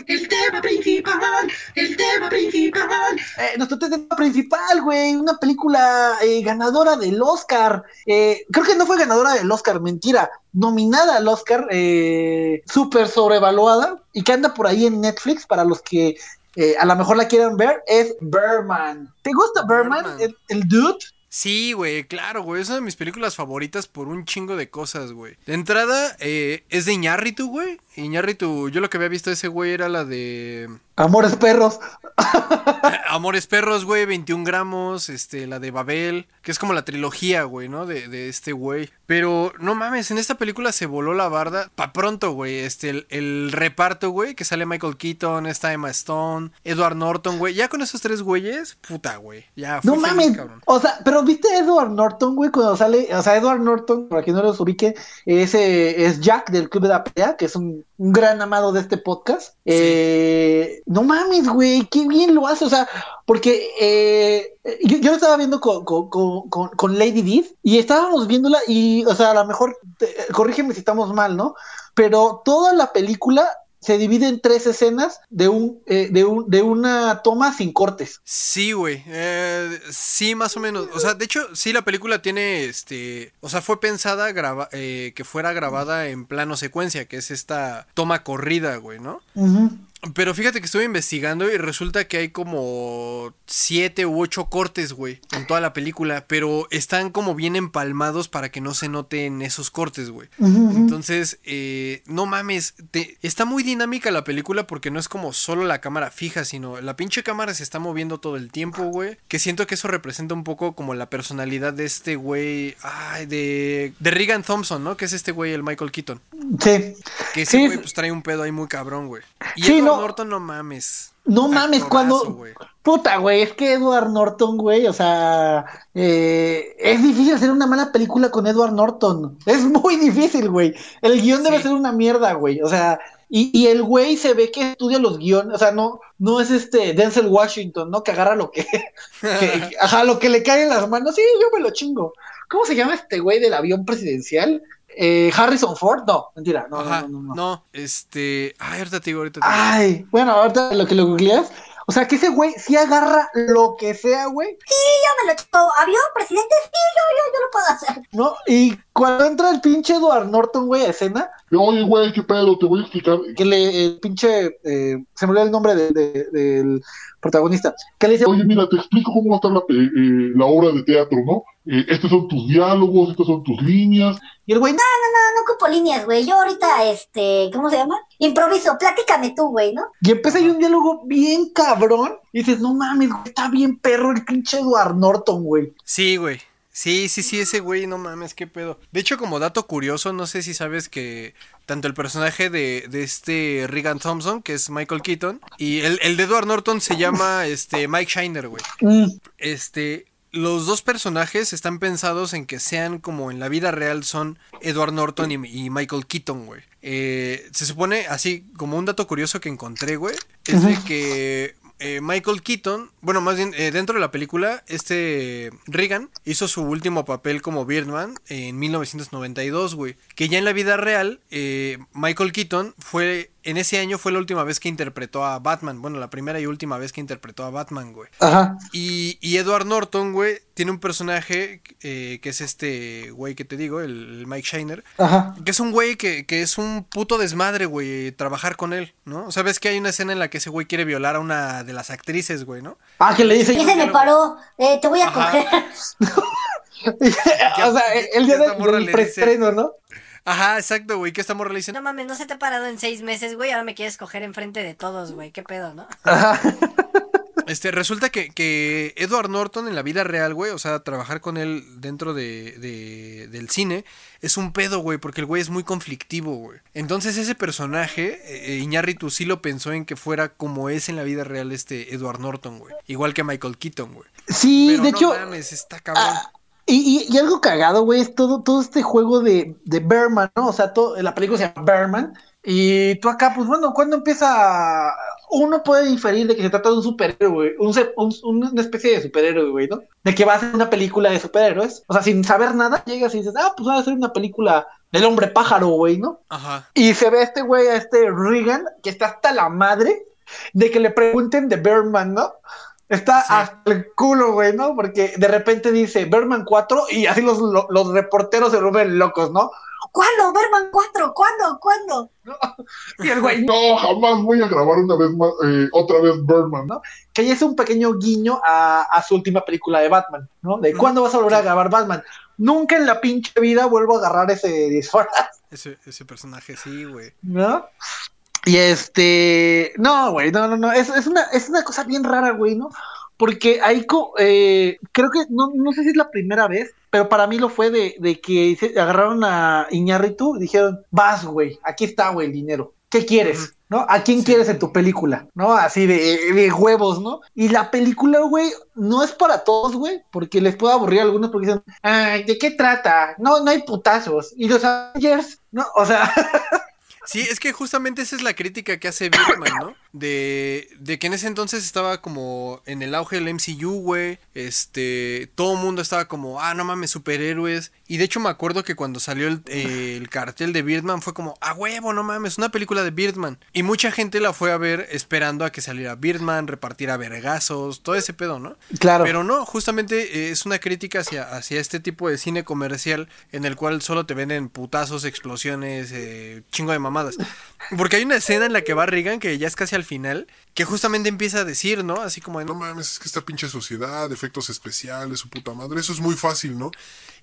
El tema principal, el tema principal. Eh, nuestro tema principal, güey, una película eh, ganadora del Oscar. Eh, creo que no fue ganadora del Oscar, mentira. Nominada al Oscar, eh, súper sobrevaluada y que anda por ahí en Netflix para los que eh, a lo mejor la quieran ver, es Berman. ¿Te gusta Berman? Birdman. El, el dude. Sí, güey, claro, güey. Es una de mis películas favoritas por un chingo de cosas, güey. De entrada, eh, es de Iñárritu, güey. Iñárritu, yo lo que había visto de ese güey era la de Amores perros. [LAUGHS] Amores Perros, güey, 21 gramos, este, la de Babel, que es como la trilogía, güey, ¿no? De, de este güey. Pero, no mames, en esta película se voló la barda. Pa' pronto, güey, este, el, el reparto, güey, que sale Michael Keaton, está Emma Stone, Edward Norton, güey. Ya con esos tres güeyes, puta, güey. Ya, fui No feliz, mames. cabrón. O sea, pero viste a Edward Norton, güey, cuando sale. O sea, Edward Norton, para quien no los ubique, ese es Jack del Club de la Pelea, que es un, un gran amado de este podcast. Eh, no mames, güey, qué bien lo hace. O sea, porque eh, yo, yo lo estaba viendo con, con, con, con- con Lady Div y estábamos viéndola y, o sea, a lo mejor, te- corrígeme si estamos mal, ¿no? Pero toda la película se divide en tres escenas de un, eh, de un, de una toma sin cortes. Sí, güey. eh, sí, más o menos. O sea, de hecho, sí, la película tiene, este... O sea, fue pensada graba- eh, que fuera grabada en plano secuencia, que es esta toma corrida, güey, ¿no? Ujú. Pero fíjate que estuve investigando y resulta que hay como siete u ocho cortes, güey, en toda la película, pero están como bien empalmados para que no se noten esos cortes, güey. Entonces, eh, no mames, te- está muy dinámica la película porque no es como solo la cámara fija, sino la pinche cámara se está moviendo todo el tiempo, güey. Que siento que eso representa un poco como la personalidad de este güey, ay, de, de Regan Thompson, ¿no? Que es este güey, el Michael Keaton. Sí. Que ese Sí. güey pues trae un pedo ahí muy cabrón, güey. Y Sí, Edward no. Norton, no mames. No mames, cuando. Puta, güey, es que Edward Norton, güey, o sea, eh, es difícil hacer una mala película con Edward Norton. Es muy difícil, güey. El guion debe ser una mierda, güey. O sea, y, y el güey se ve que estudia los guiones, o sea, no, no es este Denzel Washington, ¿no? Que agarra lo que, [LAUGHS] que- ajá, lo que le cae en las manos. Sí, yo me lo chingo. ¿Cómo se llama este güey del avión presidencial? Eh, Harrison Ford, no, mentira, no, Ajá, no, no, no. no, este. Ay, ahorita te digo, ahorita te digo. Ay, bueno, ahorita lo que lo googleas. O sea, que ese güey sí agarra lo que sea, güey, Yo me lo chupo. ¿Avión, presidente? Sí, yo, yo, yo lo puedo hacer. ¿no? Y cuando entra el pinche Edward Norton, güey, a escena, Oye, güey, qué pedo, te voy a explicar. que le, el pinche, eh, se me olvidó el nombre de- de- del protagonista, que le dice, Oye, mira, te explico cómo va a estar la, pe- eh, la obra de teatro, ¿no? Eh, estos son tus diálogos, estas son tus líneas. y el güey, No, no ocupo líneas, güey. Yo ahorita, este, ¿cómo se llama? Improviso. Platícame tú, güey, ¿no? y empieza ahí un diálogo bien cabrón, y dices, no mames, güey, está bien perro el pinche Edward Norton, güey. Sí, güey. Sí, sí, sí, ese güey, no mames, qué pedo. De hecho, como dato curioso, no sé si sabes que tanto el personaje de, de este Regan Thompson, que es Michael Keaton, y el, el de Edward Norton se llama este Mike Shiner, güey. Mm, Este, los dos personajes están pensados en que sean como en la vida real son Edward Norton y, y Michael Keaton, güey. Eh, se supone, así como un dato curioso que encontré, güey, es de que eh, Michael Keaton, bueno, más bien eh, dentro de la película, este Regan hizo su último papel como Birdman en 1992, güey. Que ya en la vida real, eh, Michael Keaton fue, en ese año fue la última vez que interpretó a Batman. Bueno, la primera y última vez que interpretó a Batman, güey. ajá, Y, y Edward Norton, güey, tiene un personaje eh, que es este güey que te digo, el, el Mike Shiner, ajá. que es un güey que, que es un puto desmadre, güey, trabajar con él, ¿no? O sea, ves que hay una escena en la que ese güey quiere violar a una de las actrices, güey, ¿no? Ah, que le dice, Y se me paró. Eh, te voy a Ajá. coger. [LAUGHS] o sea, el día del, del preestreno, ¿no? Ajá, exacto, güey, que esta morra le dice, No mames, no se te ha parado en seis meses, güey. Ahora me quieres coger enfrente de todos, güey. ¿Qué pedo, no? Ajá. Este, resulta que, que Edward Norton en la vida real, güey, o sea, trabajar con él dentro de, de- del cine es un pedo, güey, porque el güey es muy conflictivo, güey. Entonces ese personaje, eh, Iñárritu sí lo pensó en que fuera como es en la vida real este Edward Norton, güey. Igual que Michael Keaton, güey. Sí, Pero de no hecho, mames, está cabrón. Ah, y, y- y algo cagado, güey, es todo, todo este juego de, de Berman, ¿no? O sea, todo, la película se llama Berman. Y tú acá, pues bueno, cuando empieza. Uno puede inferir de que se trata de un superhéroe, güey. Un, un- una especie de superhéroe, güey, ¿no? De que va a ser una película de superhéroes. O sea, sin saber nada, llegas y dices, ah, pues va a ser una película del hombre pájaro, güey, ¿no? Ajá. Y se ve a este güey, a este Regan, que está hasta la madre de que le pregunten de Berman, ¿no? Está Sí. hasta el culo, güey, ¿no? Porque de repente dice Berman 4 y así los, lo- los reporteros se vuelven locos, ¿no? ¿Cuándo? Berman 4, ¿cuándo? ¿Cuándo? Y el güey, No, jamás voy a grabar una vez más, eh, otra vez Birdman. ¿no? que ya es un pequeño guiño a, a su última película de Batman, ¿no? De cuándo vas a volver a grabar Batman. Nunca en la pinche vida vuelvo a agarrar ese disfraz. Ese, ese personaje, sí, güey. ¿no? Y este, no, güey, no, no, no, es, es una, es una cosa bien rara, güey, ¿no? Porque ahí, co- eh, creo que, no, no sé si es la primera vez, pero para mí lo fue de, de que se agarraron a Iñárritu y dijeron, vas, güey, aquí está, güey, el dinero. ¿Qué quieres? ¿No? ¿A quién Sí. quieres en tu película? ¿No? Así de, de huevos, ¿no? Y la película, güey, no es para todos, güey, porque les puede aburrir a algunos porque dicen, ay, ¿de qué trata? No, no hay putazos. Y los Avengers, ¿no? O sea, [LAUGHS] Sí, es que justamente esa es la crítica que hace Birdman, ¿no? De, de que en ese entonces estaba como en el auge del MCU, güey. Este, todo el mundo estaba como, ah, no mames, superhéroes. Y de hecho me acuerdo que cuando salió el, eh, el cartel de Birdman fue como, ah, huevo, no mames, una película de Birdman. Y mucha gente la fue a ver esperando a que saliera Birdman, repartiera vergazos, todo ese pedo, ¿no? claro. Pero no, justamente eh, es una crítica hacia, hacia este tipo de cine comercial en el cual solo te venden putazos, explosiones, eh, chingo de mamadas. Porque hay una escena en la que va Reagan, que ya es casi al final, que justamente empieza a decir, ¿no? Así como, de, No mames, es que esta pinche sociedad, efectos especiales, su puta madre, eso es muy fácil, ¿no?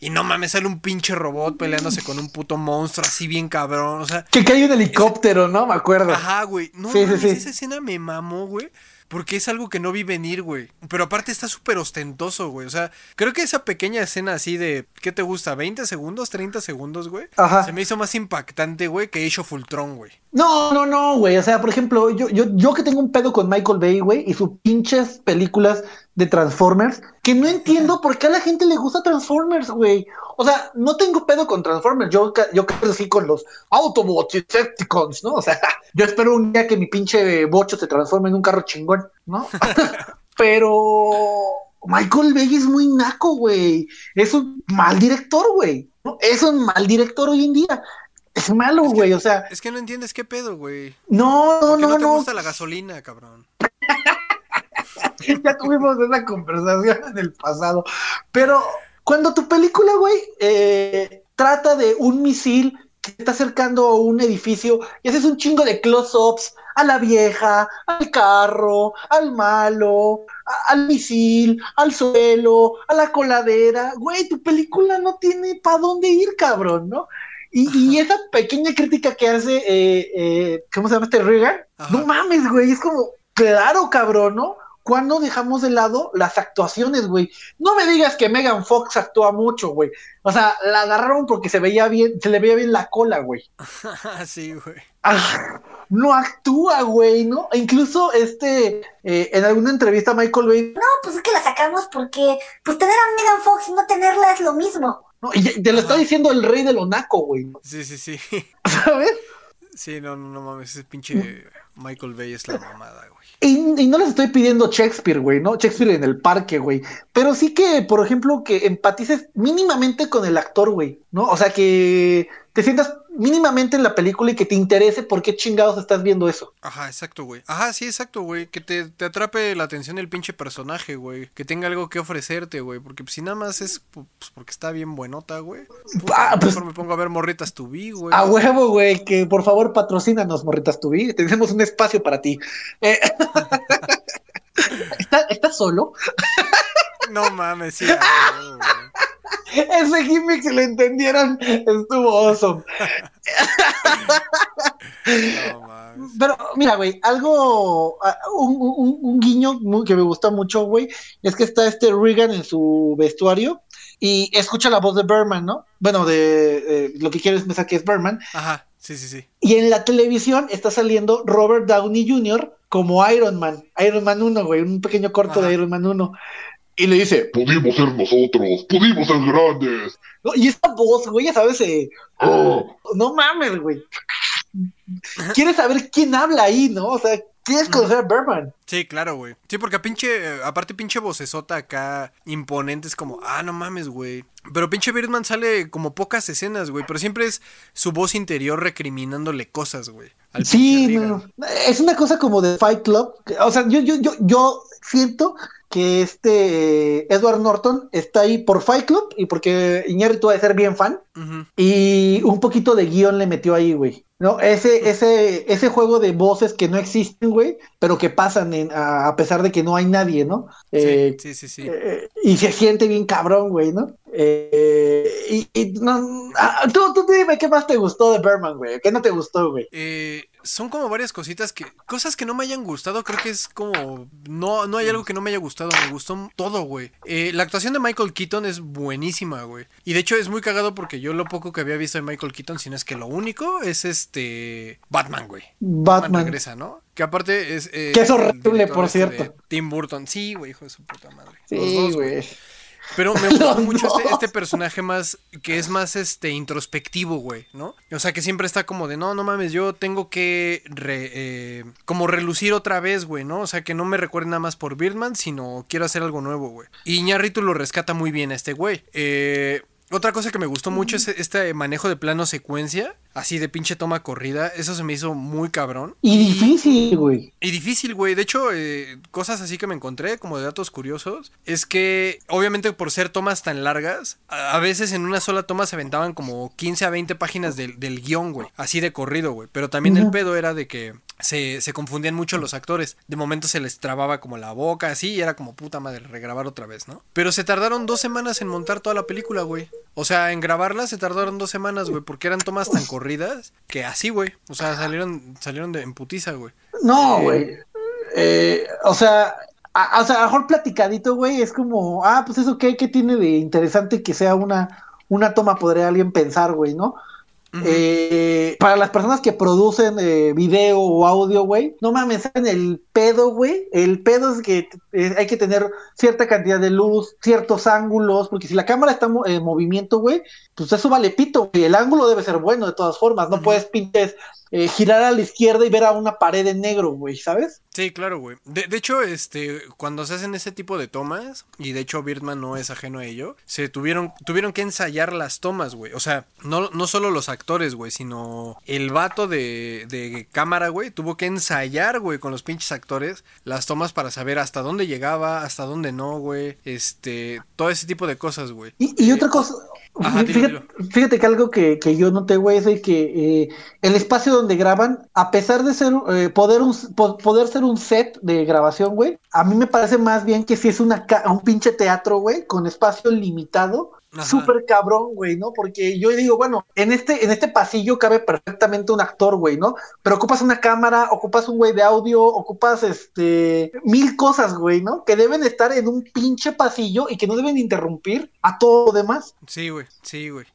y no mames, sale un pinche robot peleándose con un puto monstruo así bien cabrón, o sea, Que cae un helicóptero, ¿no? Me acuerdo. Ajá, güey. No Sí, sí, sí. esa escena me mamó, güey. Porque es algo que no vi venir, güey. Pero aparte está súper ostentoso, güey. O sea, creo que esa pequeña escena así de, ¿qué te gusta? ¿20 segundos? ¿30 segundos, güey? Ajá. Se me hizo más impactante, güey, que Age of Ultron, güey. No, no, no, güey. O sea, por ejemplo, yo, yo, yo que tengo un pedo con Michael Bay, güey, y sus pinches películas de Transformers, que no entiendo por qué a la gente le gusta Transformers, güey. O sea, no tengo pedo con Transformers. Yo, yo crecí con los Autobots y Decepticons, ¿no? O sea, [LAUGHS] yo espero un día que mi pinche bocho se transforme en un carro chingón, ¿no? [LAUGHS] Pero Michael Bay es muy naco, güey. Es un mal director, güey. ¿no? Es un mal director hoy en día. Es malo, Es que- güey. O sea, Es que no entiendes qué pedo, güey. no, no, ¿Por qué no, no, te no. gusta la gasolina, cabrón? [LAUGHS] [LAUGHS] ya tuvimos esa conversación en el pasado. Pero cuando tu película, güey, eh, trata de un misil que está acercando a un edificio y haces un chingo de close-ups a la vieja, al carro, al malo, a- al misil, al suelo, a la coladera, güey, tu película no tiene para dónde ir, cabrón, ¿no? Y, y esa pequeña crítica que hace, eh, eh, ¿cómo se llama este Reagan? Ajá. No mames, güey, es como, claro, cabrón, ¿no? ¿Cuándo dejamos de lado las actuaciones, güey? No me digas que Megan Fox actúa mucho, güey. O sea, la agarraron porque se veía bien, se le veía bien la cola, güey. [LAUGHS] sí, güey. Ah, no actúa, güey, ¿no? E incluso este, eh, en alguna entrevista Michael Bay, No, pues es que la sacamos porque, pues tener a Megan Fox y no tenerla es lo mismo. ¿no? Y te lo está diciendo el rey del onaco, güey. Sí, sí, sí. [LAUGHS] ¿Sabes? Sí, no, no, no mames. Ese pinche [LAUGHS] Michael Bay es la mamada, güey. Y, no les estoy pidiendo Shakespeare, güey, ¿no? Shakespeare en el parque, güey. Pero sí que, por ejemplo, que empatices mínimamente con el actor, güey, ¿no? O sea, que te sientas mínimamente en la película y que te interese por qué chingados estás viendo eso. Ajá, exacto, güey. Ajá, sí, exacto, güey. Que te, te atrape la atención el pinche personaje, güey. Que tenga algo que ofrecerte, güey. Porque pues, si nada más es pues, porque está bien buenota, güey. Ah, pues- mejor me pongo a ver morritas tu vi, güey. A huevo, güey, que por favor patrocínanos, morritas tu vida. Tenemos un espacio para ti. Eh, [LAUGHS] ¿Está- ¿Estás solo? No mames, sí. huevo, güey. Ese gimmick, si lo entendieron, estuvo awesome. No pero mira, güey, algo, ah, un, un- un guiño muy- que me gustó mucho, güey, es que está este Regan en su vestuario y escucha la voz de Berman, ¿no? Bueno, de eh, lo que quiero es pensar que es Berman. Ajá, sí, sí, sí. Y en la televisión está saliendo Robert Downey Jr. como Iron Man, Iron Man 1, güey, un pequeño corto Ajá. de Iron Man 1. Y le dice, Pudimos ser nosotros, pudimos ser grandes. "No", y esa voz, güey, ya sabes, eh, Ah, no mames, güey. Quieres saber quién habla ahí, ¿no? O sea, quieres conocer a Berman. Sí, claro, güey. Sí, porque a pinche, eh, aparte pinche vocesota acá imponente es como, ah, no mames, güey. Pero pinche Birdman sale como pocas escenas, güey. Pero siempre es su voz interior recriminándole cosas, güey. al Sí, no, es una cosa como de Fight Club. O sea, yo, yo, yo, yo siento que este eh, Edward Norton está ahí por Fight Club y porque Iñárritu va a ser bien fan. Y un poquito de guion le metió ahí, güey. ¿No? Ese, ese, ese juego de voces que no existen, güey, pero que pasan en- a, a pesar de que no hay nadie, ¿no? Eh, sí, sí, sí. eh, y se siente bien cabrón, güey, ¿no? Eh, y, y no, ah, tú, tú dime qué más te gustó de Berman, güey. ¿Qué no te gustó, güey? Eh, son como varias cositas que. Cosas que no me hayan gustado. Creo que es como. No, no hay algo que no me haya gustado. Me gustó todo, güey. Eh, la actuación de Michael Keaton es buenísima, güey. Y de hecho es muy cagado porque yo lo poco que había visto de Michael Keaton, si no es que lo único, es este. Batman, güey. Batman. regresa, ¿no? Que aparte es. eh, Que es horrible, por este cierto. Tim Burton. Sí, güey, hijo de su puta madre. Sí, güey. Pero me [LAUGHS] gustó Los mucho este, este personaje más, que es más este introspectivo, güey, ¿no? O sea, que siempre está como de, no, no mames, yo tengo que re- eh, como relucir otra vez, güey, ¿no? O sea, que no me recuerde nada más por Birdman, sino quiero hacer algo nuevo, güey. Y Iñárritu lo rescata muy bien a este güey. Eh, otra cosa que me gustó mucho es este manejo de plano secuencia, así de pinche toma corrida. Eso se me hizo muy cabrón. Y difícil, güey. Y difícil, güey. De hecho, eh, cosas así que me encontré, como de datos curiosos, es que obviamente por ser tomas tan largas, a, a veces en una sola toma se aventaban como 15 a 20 páginas del, del guion, güey. Así de corrido, güey. Pero también el pedo era de que se, se confundían mucho los actores. De momento se les trababa como la boca, así, y era como puta madre, regrabar otra vez, ¿no? Pero se tardaron dos semanas en montar toda la película, güey. O sea, en grabarla se tardaron dos semanas, güey, porque eran tomas tan corridas que así, güey. O sea, salieron, salieron de en putiza, güey. No, Eh, güey. Eh, o sea, a, o sea, a lo mejor platicadito, güey, es como, ah, pues eso qué, qué tiene de interesante que sea una, una toma, podría alguien pensar, güey, ¿no? Eh, para las personas que producen eh, video o audio, güey, no mames, en el pedo, güey. El pedo es que eh, hay que tener cierta cantidad de luz, ciertos ángulos, porque si la cámara está en movimiento, güey, pues eso vale pito, güey. El ángulo debe ser bueno de todas formas. No puedes pintes eh, girar a la izquierda y ver a una pared en negro, güey, ¿sabes? Sí, claro, güey. De, de hecho, este, cuando se hacen ese tipo de tomas, y de hecho Birdman no es ajeno a ello, se tuvieron, tuvieron que ensayar las tomas, güey. O sea, no, no solo los actores, güey, sino el vato de, de cámara, güey, tuvo que ensayar, güey, con los pinches actores las tomas para saber hasta dónde llegaba, hasta dónde no, güey. Este, todo ese tipo de cosas, güey. Y, y Eh, otra cosa, Ajá, dilo, fíjate, fíjate que algo que, que yo noté, güey, es de que eh, el espacio donde graban, a pesar de ser eh, poder, un, po- poder ser un set de grabación, güey, a mí me parece más bien que si es una ca- un pinche teatro, güey, con espacio limitado. Súper cabrón, güey, ¿no? Porque yo digo, bueno, en este, en este pasillo cabe perfectamente un actor, güey, ¿no? Pero ocupas una cámara, ocupas un güey de audio, ocupas este mil cosas, güey, ¿no? Que deben estar en un pinche pasillo y que no deben interrumpir a todo lo demás. Sí, güey, sí, güey.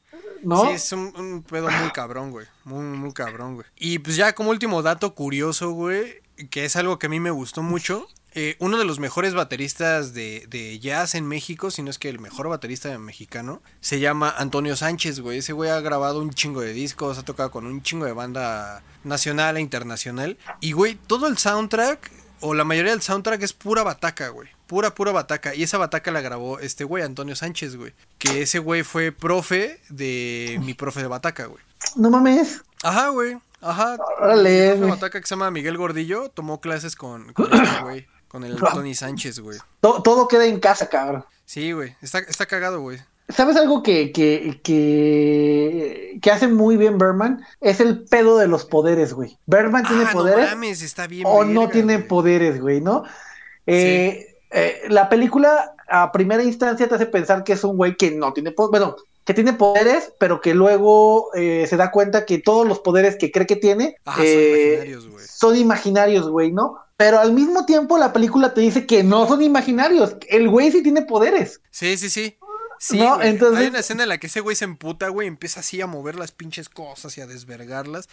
¿no? Sí, es un, un pedo muy cabrón, güey. Muy, muy cabrón, güey. Y pues ya como último dato curioso, güey, que es algo que a mí me gustó mucho. Eh, uno de los mejores bateristas de, de jazz en México, si no es que el mejor baterista mexicano, se llama Antonio Sánchez, güey. Ese güey ha grabado un chingo de discos, ha tocado con un chingo de banda nacional e internacional. Y, güey, todo el soundtrack, o la mayoría del soundtrack es pura bataca, güey. Pura, pura bataca. Y esa bataca la grabó este güey, Antonio Sánchez, güey. Que ese güey fue profe de mi profe de bataca, güey. No mames. Ajá, güey. Ajá. Órale, güey. bataca que se llama Miguel Gordillo tomó clases con, con este güey. Con el Tony Sánchez, güey. To- todo queda en casa, cabrón. Sí, güey. Está, está cagado, güey. ¿Sabes algo que, que, que, que hace muy bien Berman? Es el pedo de los poderes, güey. Berman tiene Ah, poderes no mames, está bien. o no tiene güey. poderes, güey, ¿no? Eh, eh, la película a primera instancia te hace pensar que es un güey que no tiene poderes. Bueno, que tiene poderes, pero que luego eh, se da cuenta que todos los poderes que cree que tiene Ah, son eh, imaginarios, güey. son imaginarios, güey, ¿no? Pero al mismo tiempo la película te dice que no son imaginarios. El güey sí tiene poderes. Sí, sí, sí. Sí, No, entonces- Hay una escena en la que ese güey se emputa, güey, empieza así a mover las pinches cosas y a desvergarlas.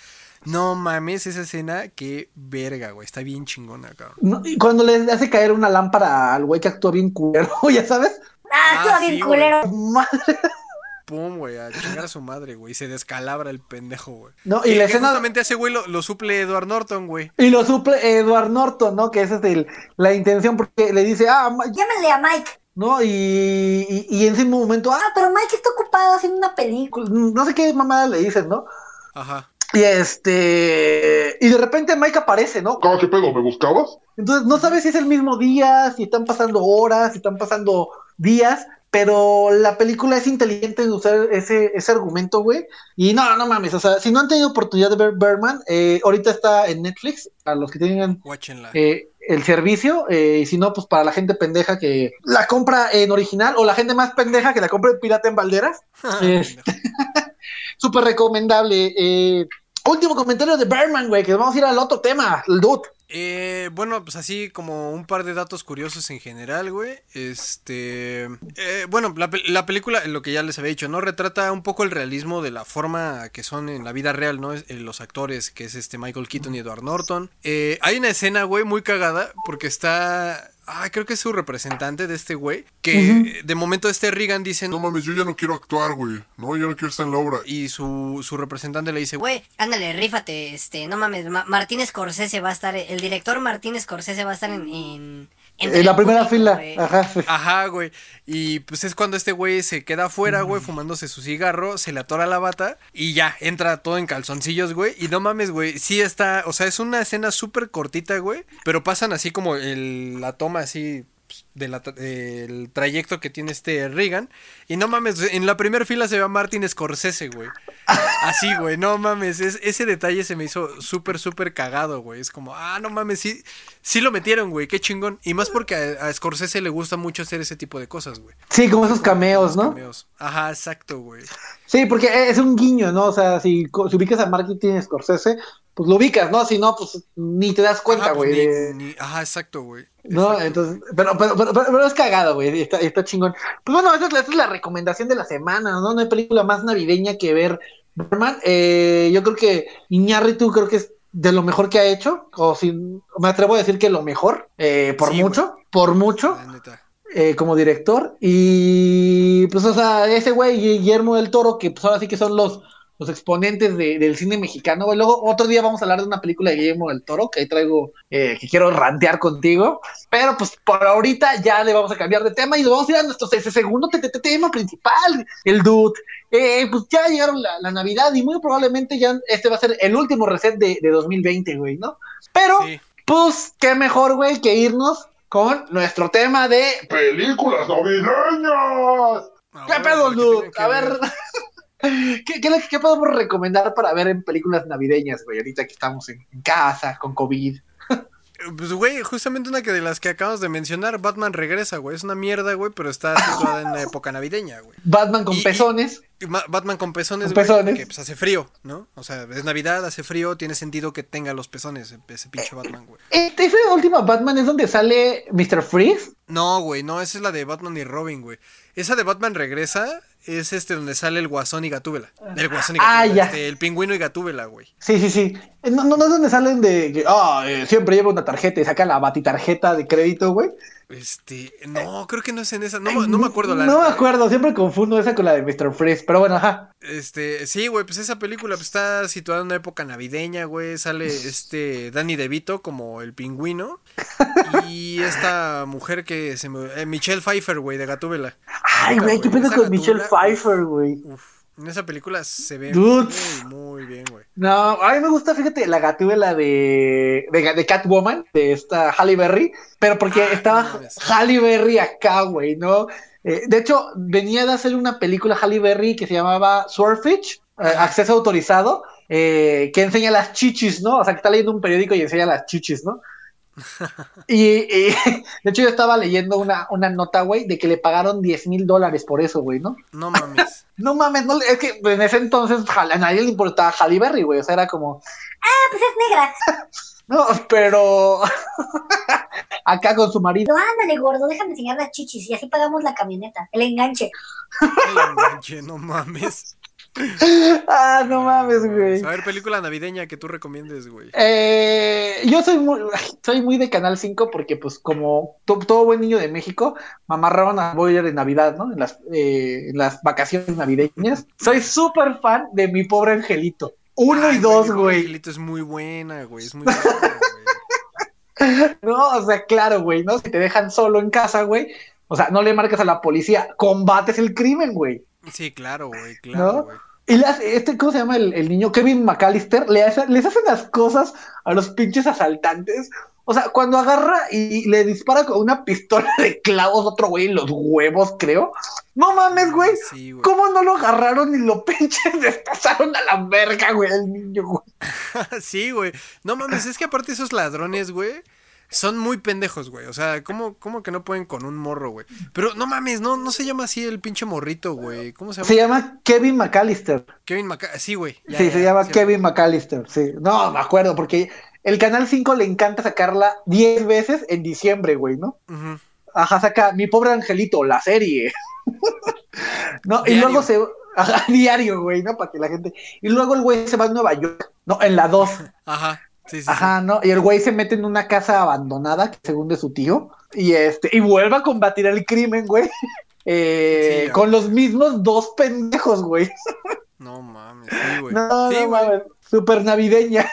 No mames, esa escena, qué verga, güey. Está bien chingona, cabrón. No, y cuando le hace caer una lámpara al güey que actúa bien culero, [LAUGHS] ya sabes. Ah, Ah, estuvo sí, bien güey. culero. Madre. Pum, güey, a chingar a su madre, güey. Y se descalabra el pendejo, güey. No, y Que- la escena- justamente ese güey lo, lo suple Edward Norton, güey. Y lo suple Edward Norton, ¿no? Que esa es el- la intención, porque le dice, ah, Ma- Llámenle a Mike. ¿no? Y, y, y en ese momento, ah, pero Mike está ocupado haciendo una película. no sé qué mamada le dicen, ¿no? Ajá. Y este. Y de repente Mike aparece, ¿no? Ah, ¿Qué pedo? ¿Me buscabas? Entonces no sabes si es el mismo día, si están pasando horas, si están pasando días, pero la película es inteligente en usar ese, ese argumento, güey. Y no, no mames, o sea, si no han tenido oportunidad de ver Birdman, eh, ahorita está en Netflix, a los que tengan eh, el servicio, eh, y si no, pues para la gente pendeja que la compra en original, o la gente más pendeja que la compra en pirata en Valderas. [LAUGHS] este, [LAUGHS] Súper recomendable. Eh, último comentario de Birdman, güey, que vamos a ir al otro tema, el dude. Eh, bueno, pues así como un par de datos curiosos en general, güey. Este. eh, bueno, la, la película, lo que ya les había dicho, ¿no? Retrata un poco el realismo de la forma que son en la vida real, ¿no? Eh, los actores, que es este Michael Keaton y Edward Norton. Eh, hay una escena, güey, muy cagada, porque está. Ah, creo que es su representante de este güey. Que de momento este Reagan dice. No mames, yo ya no quiero actuar, güey. No, yo no quiero estar en la obra. Y su, su representante le dice, Güey, ándale, rífate, este, no mames, Ma- Martín Scorsese va a estar, el director Martín Scorsese va a estar en... En la primera público, fila. güey. Ajá. sí. Ajá, güey. Y pues es cuando este güey se queda afuera, güey, fumándose su cigarro, se le atora la bata y ya, entra todo en calzoncillos, güey. Y no mames, güey, sí está, o sea, es una escena súper cortita, güey, pero pasan así como el, la toma así pues, de la tra- del trayecto que tiene este Reagan. Y no mames, en la primera fila se ve a Martin Scorsese, güey. Así, güey, no mames, es- ese detalle se me hizo súper, súper cagado, güey. Es como, ah, no mames, sí, sí lo metieron, güey, qué chingón. Y más porque a, a Scorsese le gusta mucho hacer ese tipo de cosas, güey. Sí, como esos cameos, ¿no? Cameos. Ajá, exacto, güey. Sí, porque es un guiño, ¿no? O sea, si, si ubicas a Martin Scorsese, pues lo ubicas, ¿no? Si no, pues ni te das cuenta, pues, güey. ni- de- ni- Ajá, exacto, güey. No, entonces, pero, pero, pero, pero- pero es cagado, güey, está, está chingón. Pues bueno, esa es, la, esa es la recomendación de la semana, ¿no? No hay película más navideña que ver Birdman. Eh, yo creo que Iñárritu creo que es de lo mejor que ha hecho, o si me atrevo a decir que lo mejor, eh, por Sí, mucho, por mucho, eh, como director. Y pues, o sea, ese güey, Guillermo del Toro, que pues ahora sí que son los, los exponentes de- del cine mexicano, güey. Luego, otro día vamos a hablar de una película de Guillermo del Toro, que ahí traigo, eh, que quiero rantear contigo. Pero pues por ahorita ya le vamos a cambiar de tema y nos vamos a ir a nuestro ese segundo te- te- te- tema principal, el dude. Eh, pues ya llegaron la, la Navidad y muy probablemente ya este va a ser el último reset de, de 2020, güey, ¿no? Pero, Sí. pues, qué mejor, güey, que irnos con nuestro tema de ¡Películas navideñas! ¿Qué pedo, porque dude? A ver, [LAUGHS] [LAUGHS] ¿qué, qué, le- qué podemos recomendar para ver en películas navideñas, güey? Ahorita que estamos en, en casa, con COVID. [LAUGHS] Pues, güey, justamente una que de las que acabamos de mencionar, Batman regresa, güey. Es una mierda, güey, pero está situada en la época navideña, güey. Batman con Y- pezones. Y Batman con pezones, Con güey, pezones. que pues hace frío, ¿no? O sea, es Navidad, hace frío, tiene sentido que tenga los pezones ese pinche Batman, güey. Eh, Esa última Batman es donde sale Mr. Freeze. No, güey, no, esa es la de Batman y Robin, güey. Esa de Batman regresa es este donde sale el Guasón y Gatúbela. El Guasón y Ah, Gatúbela, ya. este, el pingüino y Gatúbela, güey. Sí, sí, sí. Eh, No, no, no es donde salen de ah, eh, siempre lleva una tarjeta y saca la batitarjeta de crédito, güey. Este, no, creo que no es en esa, no, me- no me acuerdo la No me acuerdo, siempre confundo esa con la de Mr. Freeze, pero bueno, ajá. Este, sí, güey, pues esa película pues, está situada en una época navideña, güey. Sale [LAUGHS] este Danny DeVito como el pingüino. [LAUGHS] y esta mujer que se me. eh, Michelle Pfeiffer, güey, de Gatúbela. Ay, güey, qué pedo con Michelle Pfeiffer, güey. En esa película se ve Dude. muy, muy bien, güey. No, a mí me gusta, fíjate, la gatúbela de, de, de Catwoman, de esta Halle Berry, pero porque Ah, estaba no. Halle Berry acá, güey, ¿no? Eh, de hecho, venía de hacer una película Halle Berry que se llamaba Swordfish, eh, acceso autorizado, eh, que enseña las chichis, ¿no? O sea, que está leyendo un periódico y enseña las chichis, ¿no? Y, y, [LAUGHS] de hecho yo estaba leyendo una, una nota, güey, de que le pagaron 10 mil dólares por eso, güey, ¿no? No mames. [LAUGHS] No mames, no, es que en ese entonces a nadie le importaba Halle Berry, güey, o sea, era como, Ah, pues es negra. [LAUGHS] no, pero acá con su marido. No, ándale, gordo, déjame enseñar las chichis y así pagamos la camioneta, el enganche. El enganche, no mames. Ah, no mames, güey. A ver, película navideña que tú recomiendes, güey. Eh, yo soy muy, soy muy de Canal 5 porque, pues, como to- todo buen niño de México, me amarraron a Boyer de Navidad, ¿no? En las, eh, en las vacaciones navideñas. Soy súper fan de Mi Pobre Angelito. Uno Ay, y dos, mi pobre güey. Angelito es muy buena, güey. Es muy buena, güey. [LAUGHS] No, o sea, claro, güey, ¿no? Si te dejan solo en casa, güey. O sea, no le marcas a la policía, combates el crimen, güey. Sí, claro, güey, claro, ¿No? güey. Y le hace- este, ¿cómo se llama el, el niño? Kevin McAllister, le hace- les hacen las cosas a los pinches asaltantes. O sea, cuando agarra y, le dispara con una pistola [LAUGHS] de clavos a otro güey en los huevos, creo. No mames, güey. Sí, güey. ¿Cómo no lo agarraron y lo [LAUGHS] pinches despasaron a la verga, güey, el niño, güey? [LAUGHS] sí, güey. No mames, es que aparte esos ladrones, güey, son muy pendejos, güey. O sea, ¿cómo, cómo que no pueden con un morro, güey? Pero no mames, no, no se llama así el pinche morrito, güey. ¿Cómo se llama? Se llama Kevin McAllister. Kevin Maca... Sí, güey. ya, sí, ya, se llama. Kevin McAllister, sí. No, me acuerdo, porque el Canal 5 le encanta sacarla 10 veces en diciembre, güey, ¿no? Ajá, saca Mi Pobre Angelito, la serie. [LAUGHS] no, y luego se... Ajá, [LAUGHS] diario, güey, ¿no? Para que la gente... Y luego el güey se va a Nueva York, no, en la 2. Ajá. Sí, sí, sí. Ajá, ¿no? Y el güey se mete en una casa abandonada, según de su tío, y este, y vuelve a combatir el crimen, güey. [LAUGHS] Eh, con los mismos dos pendejos, güey. No mames, sí, güey. No, sí, no güey. mames. Super navideña.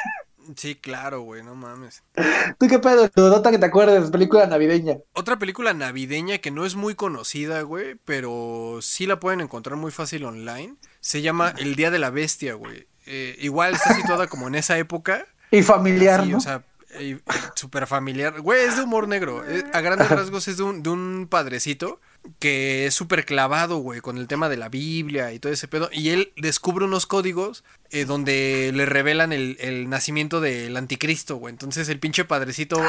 Sí, claro, güey, no mames. ¿Tú qué pedo? Dudota que te acuerdes, película navideña. Otra película navideña que no es muy conocida, güey, pero sí la pueden encontrar muy fácil online. Se llama El Día de la Bestia, güey. Eh, igual está situada como en esa época. Y familiar, Sí, ¿no? o sea, súper familiar. Güey, es de humor negro. Eh, a grandes rasgos es de un, de un padrecito que es súper clavado, güey, con el tema de la Biblia y todo ese pedo. Y él descubre unos códigos eh, donde le revelan el, el nacimiento del anticristo, güey. Entonces el pinche padrecito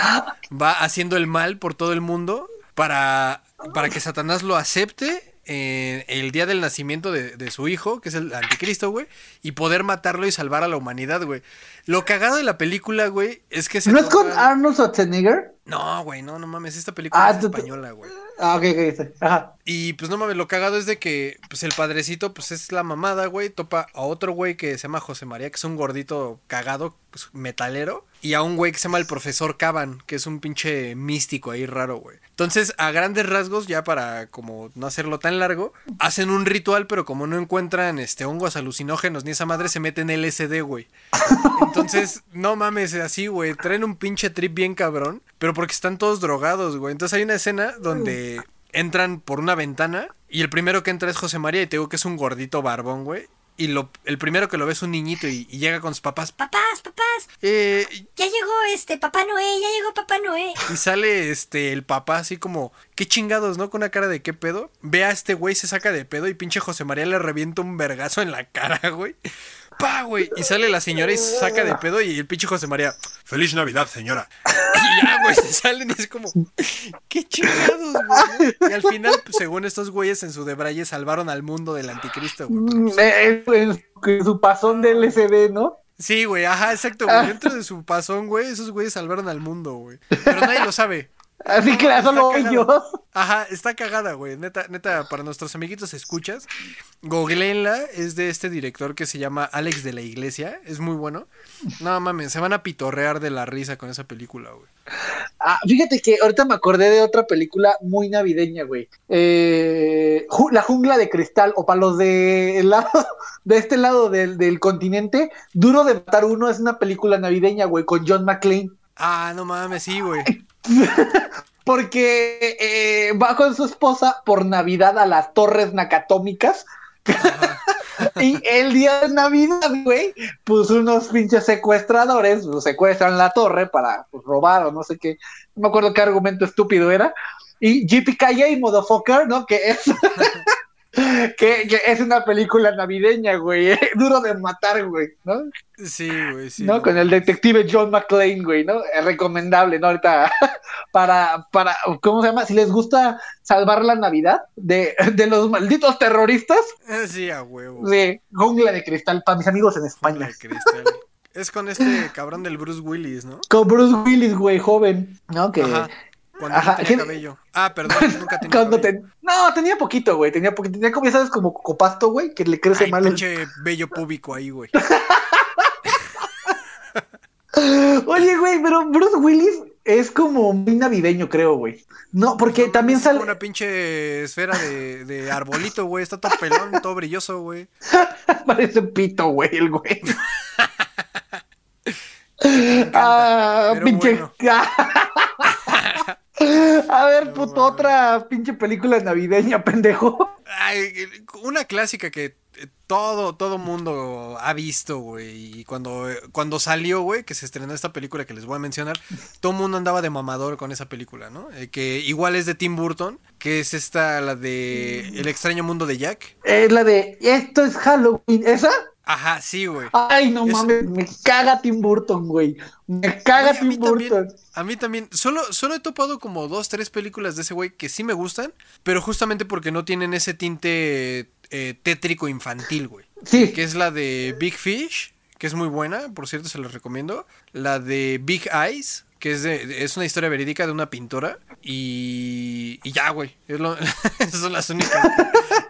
va haciendo el mal por todo el mundo para, para que Satanás lo acepte eh, el día del nacimiento de, de su hijo, que es el anticristo, güey, y poder matarlo y salvar a la humanidad, güey. Lo cagado de la película, güey, es que se ¿No es con Arnold Schwarzenegger? No, güey, no, no mames, esta película Ah, es española, güey. Ah, ok, ok. Ajá. Y pues no mames, lo cagado es de que pues el padrecito pues es la mamada, güey, topa a otro güey que se llama José María, que es un gordito cagado, pues, metalero, y a un güey que se llama el profesor Caban, que es un pinche místico ahí raro, güey. Entonces, a grandes rasgos, ya para como no hacerlo tan largo, hacen un ritual, pero como no encuentran este hongos alucinógenos ni esa madre, se meten LSD, güey. [LAUGHS] Entonces, no mames, así, güey. Traen un pinche trip bien cabrón. Pero porque están todos drogados, güey. Entonces hay una escena donde entran por una ventana. Y el primero que entra es José María. Y te digo que es un gordito barbón, güey. Y lo, el primero que lo ve es un niñito y, y llega con sus papás. Papás, papás, Eh, ya llegó este Papá Noé, ya llegó Papá Noé. y sale este el papá así como, qué chingados, ¿no? Con una cara de qué pedo. Ve a este güey, se saca de pedo y pinche José María le revienta un vergazo en la cara, güey. Pa, güey. Y sale la señora y se saca de pedo y el pinche José María, feliz Navidad, señora. Y ya, güey, se salen y es como, qué chingados, güey. Y al final, pues, según estos güeyes en su debraye, salvaron al mundo del anticristo, güey. pues, Mm, eh, en, en su pasón de LCD, ¿no? Sí, güey, ajá, exacto, güey. Dentro de su pasón, güey, esos güeyes salvaron al mundo, güey. Pero nadie lo sabe. Así que Está solo ellos. Ajá, está cagada, güey. Neta, neta, para nuestros amiguitos escuchas, googleenla, es de este director que se llama Alex de la Iglesia, es muy bueno. No mames, se van a pitorrear de la risa con esa película, güey. Ah, fíjate que ahorita me acordé de otra película muy navideña, güey. Eh, La jungla de cristal, o para los de, el lado, [LAUGHS] de este lado del, del continente, Duro de matar uno es una película navideña, güey, con John McClane. Ah, no mames, sí, güey. [LAUGHS] Porque eh, va con su esposa por Navidad a las torres nacatómicas. [LAUGHS] y el día de Navidad, güey, pues unos pinches secuestradores pues, secuestran la torre para pues, robar o no sé qué. No me acuerdo qué argumento estúpido era. Y JPKJ, motherfucker, ¿no? Que es. [LAUGHS] que, que es una película navideña, güey. eh, [LAUGHS] Duro de matar, güey, ¿no? Sí, güey, sí. ¿No? Con el detective John McClane, güey, ¿no? Es recomendable, ¿no? Ahorita, [LAUGHS] para, para, ¿cómo se llama? Si les gusta salvar la Navidad de, de los malditos terroristas, Eh, Sí, a huevo. de Jungla de Cristal, para mis amigos en Jungla España. de cristal. Es con este cabrón del Bruce Willis, ¿no? Con Bruce Willis, güey, joven, ¿no? Que Ajá. Cuando Ajá, no tenía ¿quién- cabello. Ah, perdón, [LAUGHS] nunca tenía cuando cabello. ten- No, tenía poquito, güey, tenía poquito, tenía como, sabes, como copasto, güey, que le crece Ay, mal. el- pinche bello púbico ahí, güey. [LAUGHS] Oye, güey, pero Bruce Willis es como muy navideño, creo, güey. No, porque No, también sale... una pinche esfera de, de arbolito, güey. Está todo pelón, todo brilloso, güey. [LAUGHS] Parece pito, güey, el güey. Ah, pinche. bueno. [LAUGHS] A ver, puto, otra pinche película navideña, [LAUGHS] pendejo. Ay, una clásica que eh, todo, todo mundo ha visto, güey. Y cuando, eh, cuando salió, güey, que se estrenó esta película que les voy a mencionar, todo el mundo andaba de mamador con esa película, ¿no? Eh, que igual es de Tim Burton, que es esta, la de El extraño mundo de Jack. Es la de Esto es Halloween. ¿Esa? Ajá, sí, güey. Ay, no Es- mames, me caga Tim Burton, güey. Me caga Oye, a mí Tim también, Burton. a mí también. Solo, solo he topado como dos, tres películas de ese güey que sí me gustan, pero justamente porque no tienen ese tinte eh, tétrico infantil, güey. Sí, Que es la de Big Fish, que es muy buena, por cierto, se la recomiendo. La de Big Eyes, que es, de, es una historia verídica de una pintora. Y, y ya, güey. es lo- [LAUGHS] son las únicas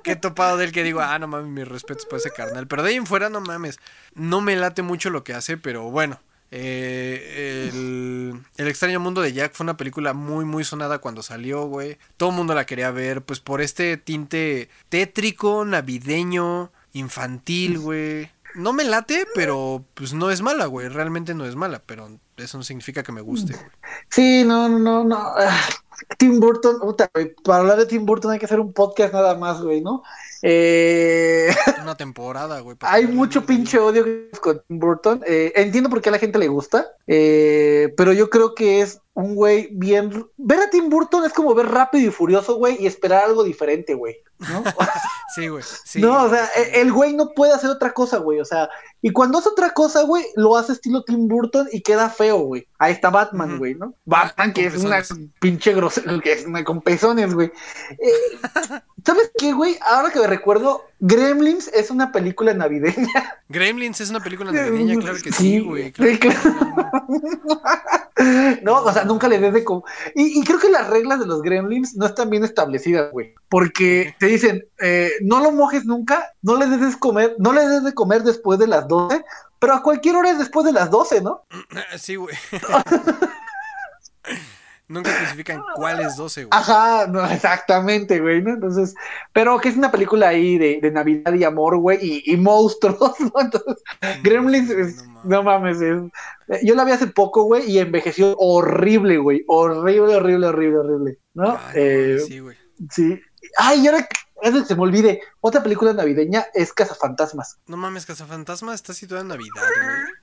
que, he topado de él que digo, ah, no mames, mis respetos por ese carnal. Pero de ahí en fuera, no mames. No me late mucho lo que hace, pero bueno. eh, el, El extraño mundo de Jack fue una película muy, muy sonada cuando salió, güey. Todo el mundo la quería ver, pues por este tinte tétrico, navideño, infantil, güey. No me late, pero pues no es mala, güey. Realmente no es mala, pero eso no significa que me guste, güey. sí, no, no, no, no. Ah, Tim Burton, puta, güey, para hablar de Tim Burton hay que hacer un podcast nada más, güey, ¿no? Eh, [LAUGHS] Una temporada, güey. hay mucho pinche odio con Tim Burton. Eh, entiendo por qué a la gente le gusta, eh, pero yo creo que es un güey bien. Ver a Tim Burton es como ver rápido y furioso, güey, y esperar algo diferente, güey. ¿no? [LAUGHS] Sí, güey. Sí, no, o sea, sí. el güey no puede hacer otra cosa, güey. O sea, y cuando hace otra cosa, güey, lo hace estilo Tim Burton y queda feo, güey. Ahí está Batman, güey, ¿no? Batman, que Con es una pinche grosera, una con pezones, güey. Eh, ¿Sabes qué, güey? Ahora que me recuerdo, Gremlins es una película navideña. Gremlins es una película navideña, claro que sí, güey. claro Sí, que claro. No, o sea, nunca le des de com- y, y creo que las reglas de los gremlins no están bien establecidas, güey. Porque te dicen, eh, no lo mojes nunca, no le des de comer, no le des de comer después de las 12, pero a cualquier hora es después de las 12, ¿no? [CLEARS THROAT] Sí, güey. [LAUGHS] Nunca especifican cuáles 12, güey. Ajá, no, exactamente, güey, ¿no? Entonces, pero que es una película ahí de, de Navidad y amor, güey, y, y monstruos, [LAUGHS] ¿no? Entonces, Gremlins, es- No mames. no mames, es- eh, yo la vi hace poco, güey, y envejeció horrible, güey, horrible, horrible, horrible, horrible, ¿no? Ay, Eh, sí, güey. Sí. Ay, y ahora antes se me olvide, otra película navideña es Cazafantasmas. No mames, Cazafantasma está situada en Navidad.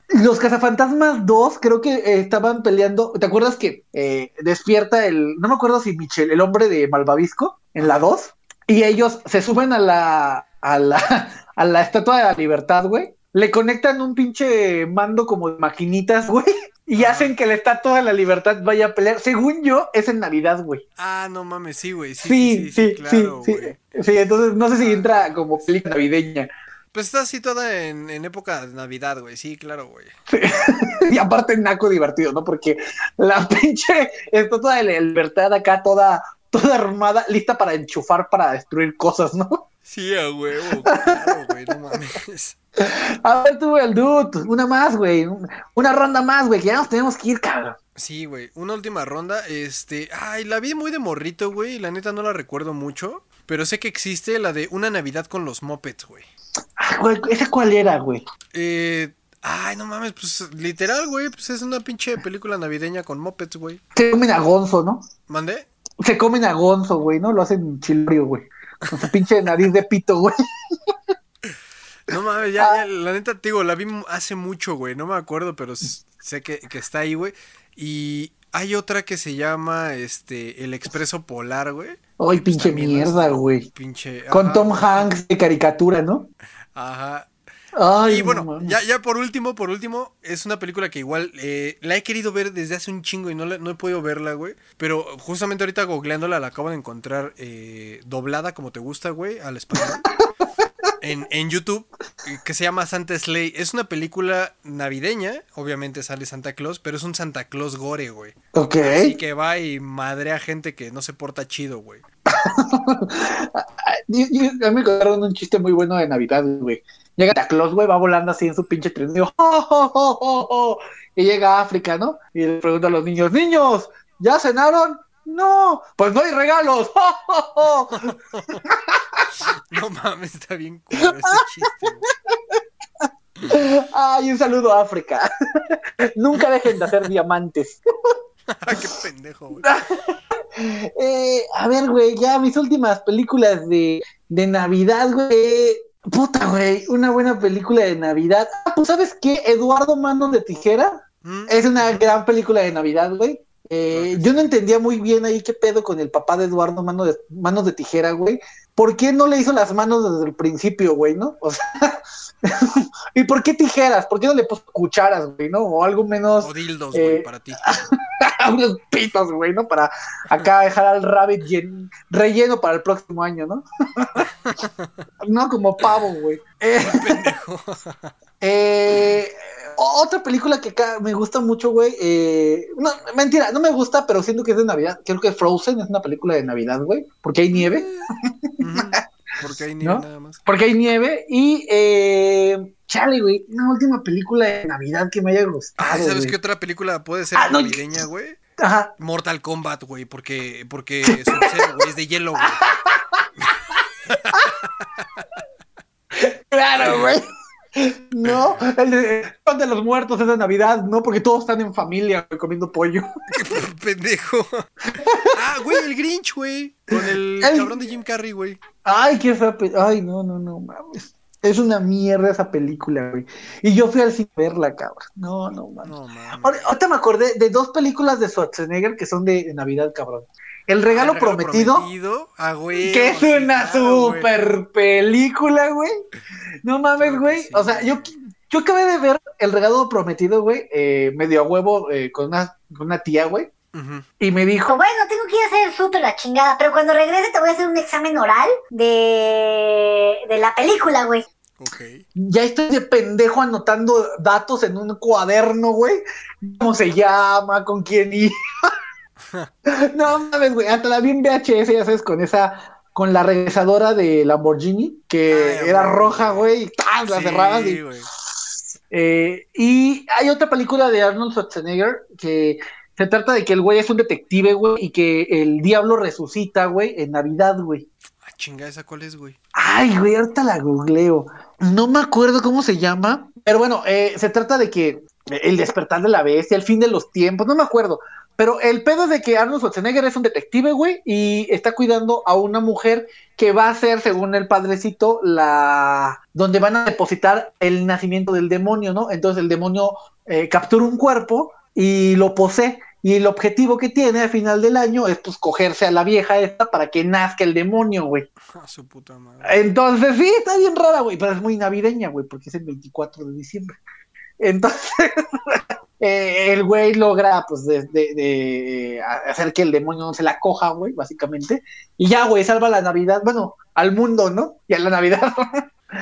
Los Cazafantasmas 2 creo que eh, estaban peleando. ¿Te acuerdas que eh, despierta el. No me acuerdo si Michel, el hombre de Malvavisco, en la 2? Y ellos se suben a la. a la. [LAUGHS] a la estatua de la libertad, güey. Le conectan un pinche mando como de maquinitas, güey. Y hacen que la estatua de la libertad vaya a pelear. Según yo, es en Navidad, güey. Ah, no mames, sí, güey. Sí, Sí, sí, sí, claro, sí, sí, entonces no sé si entra como película navideña. Pues está situada en, en época de Navidad, güey. Sí, claro, güey. [LAUGHS] Y aparte naco divertido, ¿no? Porque la [LAUGHS] pinche estatua de la libertad acá toda, toda armada, lista para enchufar para destruir cosas, ¿no? Sí, a huevo, claro, güey. No mames. A ver tú, el dude, una más, güey. Una ronda más, güey, que ya nos tenemos que ir, cabrón. Sí, güey. Una última ronda. Este. Ay, la vi muy de morrito, güey. La neta no la recuerdo mucho. Pero sé que existe la de Una Navidad con los güey. Ah, güey, ¿esa cuál era, güey? Eh. Ay, no mames, pues literal, güey. Pues es una pinche película navideña con Muppets, güey. Se comen a Gonzo, ¿no? ¿Mandé? Se comen a Gonzo, güey, ¿no? Lo hacen chilorio, güey. Con su pinche nariz de pito, güey. [LAUGHS] No mames, ya, ya, la neta, te digo, la vi hace mucho, güey, no me acuerdo, pero sé que, que está ahí, güey. Y hay otra que se llama, este, El Expreso Polar, güey, Ay, pinche también mierda, güey. Pinche. Con ajá, Tom Hanks de caricatura, ¿no? Ajá. Ay, Y no bueno, ya, ya por último, por último, es una película que igual eh, la he querido ver desde hace un chingo y no, la- no he podido verla, güey. Pero justamente ahorita googleándola la acabo de encontrar eh, doblada como te gusta, güey, al español. [LAUGHS] En, en YouTube, eh, que se llama Santa Slay. Es una película navideña, obviamente sale Santa Claus, pero es un Santa Claus gore, güey. Ok. Así que va y madrea gente que no se porta chido, güey. [LAUGHS] A mí me contaron un chiste muy bueno de Navidad, güey. Llega Santa Claus, güey, va volando así en su pinche tren. Y, digo, "Oh, oh, oh, oh, oh". y llega a África, ¿no? Y le pregunta a los niños, niños, ¿ya cenaron? No, pues no hay regalos. Oh, oh, oh". No mames, está bien culo ese chiste. Ay, un saludo a África. [LAUGHS] Nunca dejen de hacer diamantes. [LAUGHS] [LAUGHS] Qué pendejo, güey. Eh, a ver, güey, ya mis últimas películas de, de Navidad, güey. Puta, güey, una buena película de Navidad. Ah, pues, ¿sabes qué? Eduardo Manos de Tijera Mm, es una gran película de Navidad, güey. Eh, yo no entendía muy bien ahí qué pedo con el papá de Eduardo Manos de, Manos de Tijera, güey. ¿Por qué no le hizo las manos desde el principio, güey, no? O sea, [LAUGHS] ¿y por qué tijeras? ¿Por qué no le puso cucharas, güey, no? O algo menos O dildos, güey, eh, para ti. [LAUGHS] unos pitos, güey, ¿no? Para acá dejar al rabbit llen- relleno para el próximo año, ¿no? [LAUGHS] no como pavo, güey. Eh, eh, otra película que me gusta mucho, güey. eh, no, mentira, no me gusta, pero siento que es de Navidad. Creo que Frozen es una película de Navidad, güey. Porque hay nieve. Ujú, Porque hay [LAUGHS] nieve ¿No? nada más. Porque hay nieve. Y, eh, chale, güey. Una última película de Navidad que me haya gustado. Ah, ¿Sabes güey. qué otra película puede ser Ah, no, navideña, güey? Ajá. Mortal Kombat, güey, porque, porque güey, es de hielo, güey. [LAUGHS] Claro, güey. No, el de, el de los muertos es de Navidad, no, porque todos están en familia güey, comiendo pollo. Qué [LAUGHS] pendejo. Ah, güey, el Grinch, güey. Con el El- cabrón de Jim Carrey, güey. Ay, qué fea. Ay, no, no, no, mames. Es una mierda esa película, güey. Y yo fui al cine a verla, cabrón. No, no, mames. No, mames. Ahora- Ahorita me acordé de dos películas de Schwarzenegger que son de, de Navidad, cabrón. El regalo, Ah, prometido, Ah, güey. que es sí, una güey. super película, güey. No mames, Claro güey. sí, o sea, yo, yo acabé de ver El regalo prometido, güey, eh, medio a huevo eh, con, una, con una tía, güey. Ujú. Y me dijo, Bueno, tengo que ir a hacer el súper la chingada, pero cuando regrese te voy a hacer un examen oral de, de la película, güey. Ok. ya estoy de pendejo anotando datos en un cuaderno, güey. ¿Cómo se llama? ¿Con quién iba? [LAUGHS] no mames, güey. Hasta la vi en VHS, ya sabes, con esa, con la regresadora de Lamborghini, que Ay, era roja, güey, y ¡tas! la Sí, cerrabas y. Eh, y hay otra película de Arnold Schwarzenegger que se trata de que el güey es un detective, güey, y que el diablo resucita, güey, en Navidad, güey. Ah, chinga, ¿esa cuál es, güey? Ay, güey, ahorita la googleo. No me acuerdo cómo se llama, pero bueno, eh, se trata de que el despertar de la bestia, el fin de los tiempos, no me acuerdo. Pero el pedo es de que Arnold Schwarzenegger es un detective, güey, y está cuidando a una mujer que va a ser, según el padrecito, la donde van a depositar el nacimiento del demonio, ¿no? Entonces el demonio eh, captura un cuerpo y lo posee. Y el objetivo que tiene al final del año es pues cogerse a la vieja esta para que nazca el demonio, güey. Ah, su puta madre. Entonces, sí, está bien rara, güey, pero es muy navideña, güey, porque es el 24 de diciembre. Entonces, [LAUGHS] eh, el güey logra, pues, de, de- de hacer que el demonio no se la coja, güey, básicamente. Y ya, güey, salva la Navidad, bueno, al mundo, ¿no? Y a la Navidad.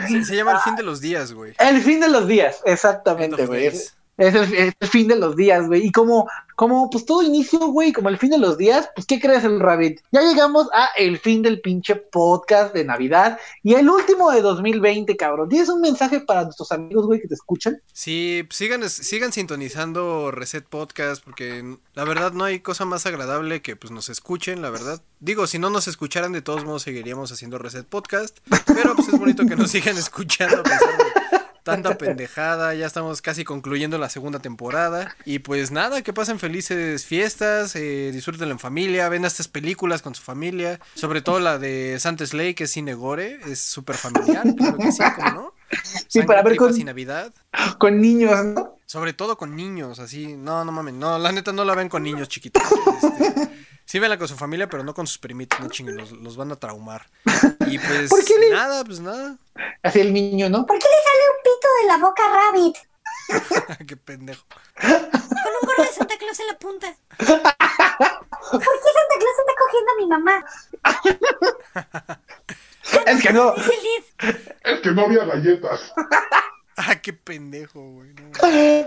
Se, se llama El [LAUGHS] fin de los días, güey. el fin de los días, exactamente, güey. Es, es el, fin de los días, güey. Y como, como, pues todo inicio, güey, como el fin de los días, pues, ¿qué crees, el Rabbit? Ya llegamos a el fin del pinche podcast de Navidad y el último de 2020, cabrón. ¿Tienes un mensaje para nuestros amigos, güey, que te escuchan? Sí, sigan, sigan sintonizando Reset Podcast porque la verdad no hay cosa más agradable que pues nos escuchen, la verdad. Digo, si no nos escucharan de todos modos seguiríamos haciendo Reset Podcast, pero pues es bonito que nos sigan [LAUGHS] escuchando a pesar de tanta pendejada, ya estamos casi concluyendo la segunda temporada y pues nada, que pasen felices fiestas, eh, disfrútenlo en familia, ven estas películas con su familia, sobre todo la de Santa Slay que es cine gore, es súper familiar, claro que sí, ¿cómo no? [LAUGHS] Sí, para ver con- y Navidad. Con niños, ¿no? Sobre todo con niños, así. No, no mames. No, la neta no la ven con niños chiquitos. Este, Sí, véanla con su familia, pero no con sus primitos, no chinguen, los, los van a traumar. [LAUGHS] Y pues ¿Por qué le- nada, pues nada. Así el niño, ¿no? ¿Por qué le sale un pito de la boca a Rabbit? [LAUGHS] Qué pendejo. Con un gorro de Santa Claus en la punta. ¿Por qué Santa Claus está cogiendo a mi mamá? [LAUGHS] Es que no. Es el Lid. Es que no había galletas. [LAUGHS] Ah, qué pendejo, güey.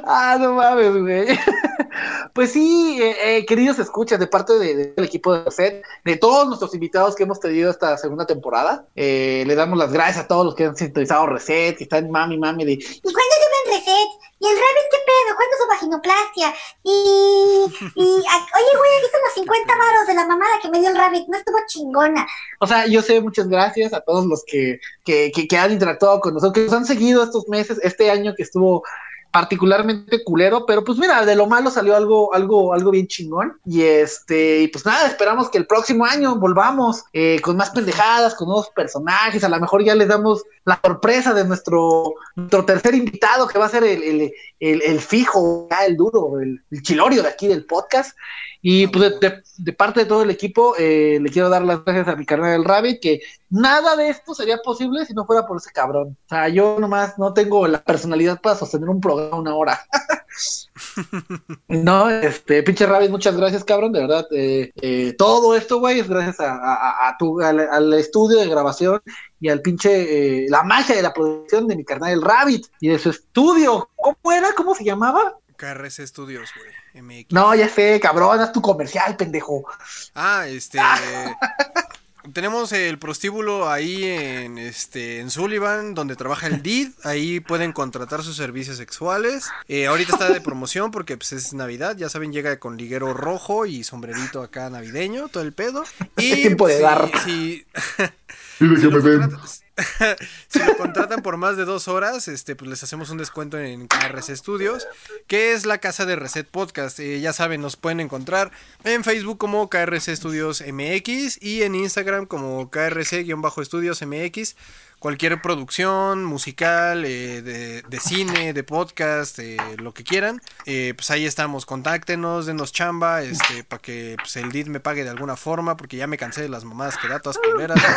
Ah, no mames, güey. [LAUGHS] Pues sí, eh, eh, queridos escuchas, de parte de- del equipo de Reset, de todos nuestros invitados que hemos tenido esta segunda temporada, eh, le damos las gracias a todos los que han sintonizado Reset, que están mami, mami de... ¿Y cuándo ¿Y el Rabbit qué pedo? ¿Cuándo su vaginoplastia? Y... y oye, güey, aquí son los 50 varos de la mamada que me dio el Rabbit. No estuvo chingona. O sea, yo sé, muchas gracias a todos los que, que, que, que han interactuado con nosotros, que nos han seguido estos meses, este año que estuvo particularmente culero, pero pues mira, de lo malo salió algo, algo, algo bien chingón. Y este, y pues nada, esperamos que el próximo año volvamos eh, con más pendejadas, con nuevos personajes. A lo mejor ya les damos la sorpresa de nuestro, nuestro tercer invitado, que va a ser el, el, el, el fijo, el duro, el chilorio de aquí del podcast. Y pues de, parte de todo el equipo, eh, le quiero dar las gracias a mi carnal del Rabbit, que nada de esto sería posible si no fuera por ese cabrón. O sea, yo nomás no tengo la personalidad para sostener un programa una hora. [LAUGHS] no, este, pinche Rabbit, muchas gracias, cabrón, de verdad. eh, eh, todo esto, güey, es gracias a, a- a tu, al, al estudio de grabación y al pinche, eh, la magia de la producción de mi carnal el Rabbit y de su estudio. ¿Cómo era? ¿Cómo se llamaba? KRC Studios, güey. MX. No, ya sé, cabrón, haz tu comercial, pendejo. Ah, este. [LAUGHS] tenemos el prostíbulo ahí en este en Sullivan, donde trabaja el DID. Ahí pueden contratar sus servicios sexuales. Eh, ahorita está de promoción porque pues, es Navidad. Ya saben, llega con liguero rojo y sombrerito acá navideño, todo el pedo. Y [LAUGHS] Es tiempo de si- dar. si- [LAUGHS] Y de si contratan- [LAUGHS] si lo contratan por más de dos horas, este, pues les hacemos un descuento en KRC Studios, que es la casa de Reset Podcast. Eh, ya saben, nos pueden encontrar en Facebook como KRC Studios MX y en Instagram como KRC-Estudios MX. Cualquier producción musical, eh, de, de cine, de podcast, eh, lo que quieran, eh, pues ahí estamos. Contáctenos, denos chamba, este, para que pues, el DID me pague de alguna forma, porque ya me cansé de las mamadas que da todas culeras. ¿no?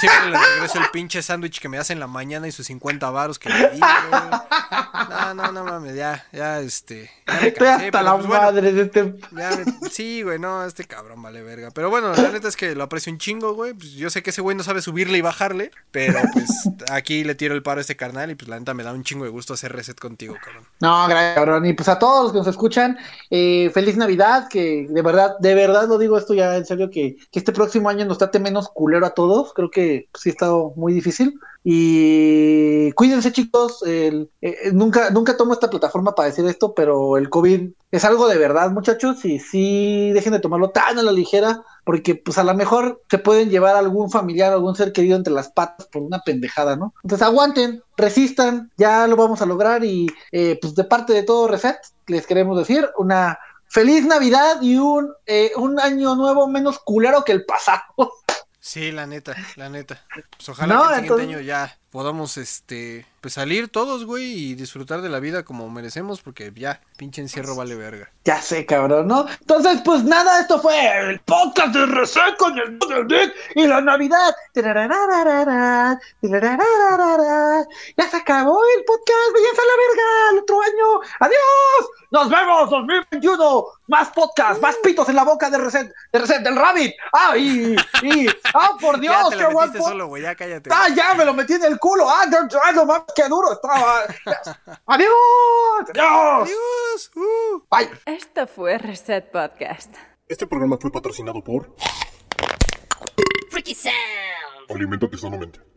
Siempre le regreso el pinche sándwich que me hace en la mañana y sus 50 varos que le di. No, no, no mames, ya, ya, este. Ya me Estoy cansé, hasta la pues, bueno, madre de este. ya me- sí, güey, no, este cabrón vale verga. Pero bueno, la neta es que lo aprecio un chingo, güey. Pues yo sé que ese güey no sabe subirle y bajarle, pero pues aquí le tiro el paro a este carnal y pues la neta me da un chingo de gusto hacer reset contigo, cabrón. No, gracias, cabrón. Y pues a todos los que nos escuchan, eh, feliz Navidad, que de verdad, de verdad lo digo esto ya en serio, que, que este próximo año nos trate menos culero a todos. Creo que pues, sí ha estado muy difícil. Y cuídense, chicos. el- eh, nunca, nunca tomo esta plataforma para decir esto, pero el COVID es algo de verdad, muchachos. Y sí, dejen de tomarlo tan a la ligera, porque pues a lo mejor se pueden llevar a algún familiar, algún ser querido entre las patas por una pendejada, ¿no? Entonces aguanten, resistan, ya lo vamos a lograr. Y eh, pues de parte de todo Reset, les queremos decir una feliz Navidad y un, eh, un año nuevo menos culero que el pasado. [LAUGHS] Sí, la neta, la neta. Pues ojalá No, que el siguiente entonces- año ya podamos, este, pues salir todos, güey, y disfrutar de la vida como merecemos, porque ya, pinche encierro vale verga. Ya sé, cabrón, ¿no? Entonces, pues nada, esto fue el podcast de Reset con el y la Navidad. Ya se acabó el podcast, váyanse a la verga, el otro año. ¡Adiós! ¡Nos vemos 2021! Más podcast, más pitos en la boca de Reset, de Reset, del Rabbit. ¡Ay! Y, ¡Ah, por Dios! [LAUGHS] ya te qué lo buen pod- solo, güey, ya cállate. ¡Ah, ya! Me lo metí en el culo. ¡Ah, no, no mames, qué duro estaba! [LAUGHS] ¡Adiós! ¡Adiós! Adiós. Uh. ¡Bye! Esto fue Reset Podcast. Este programa fue patrocinado por Freaky Sound. Alimentate sanamente.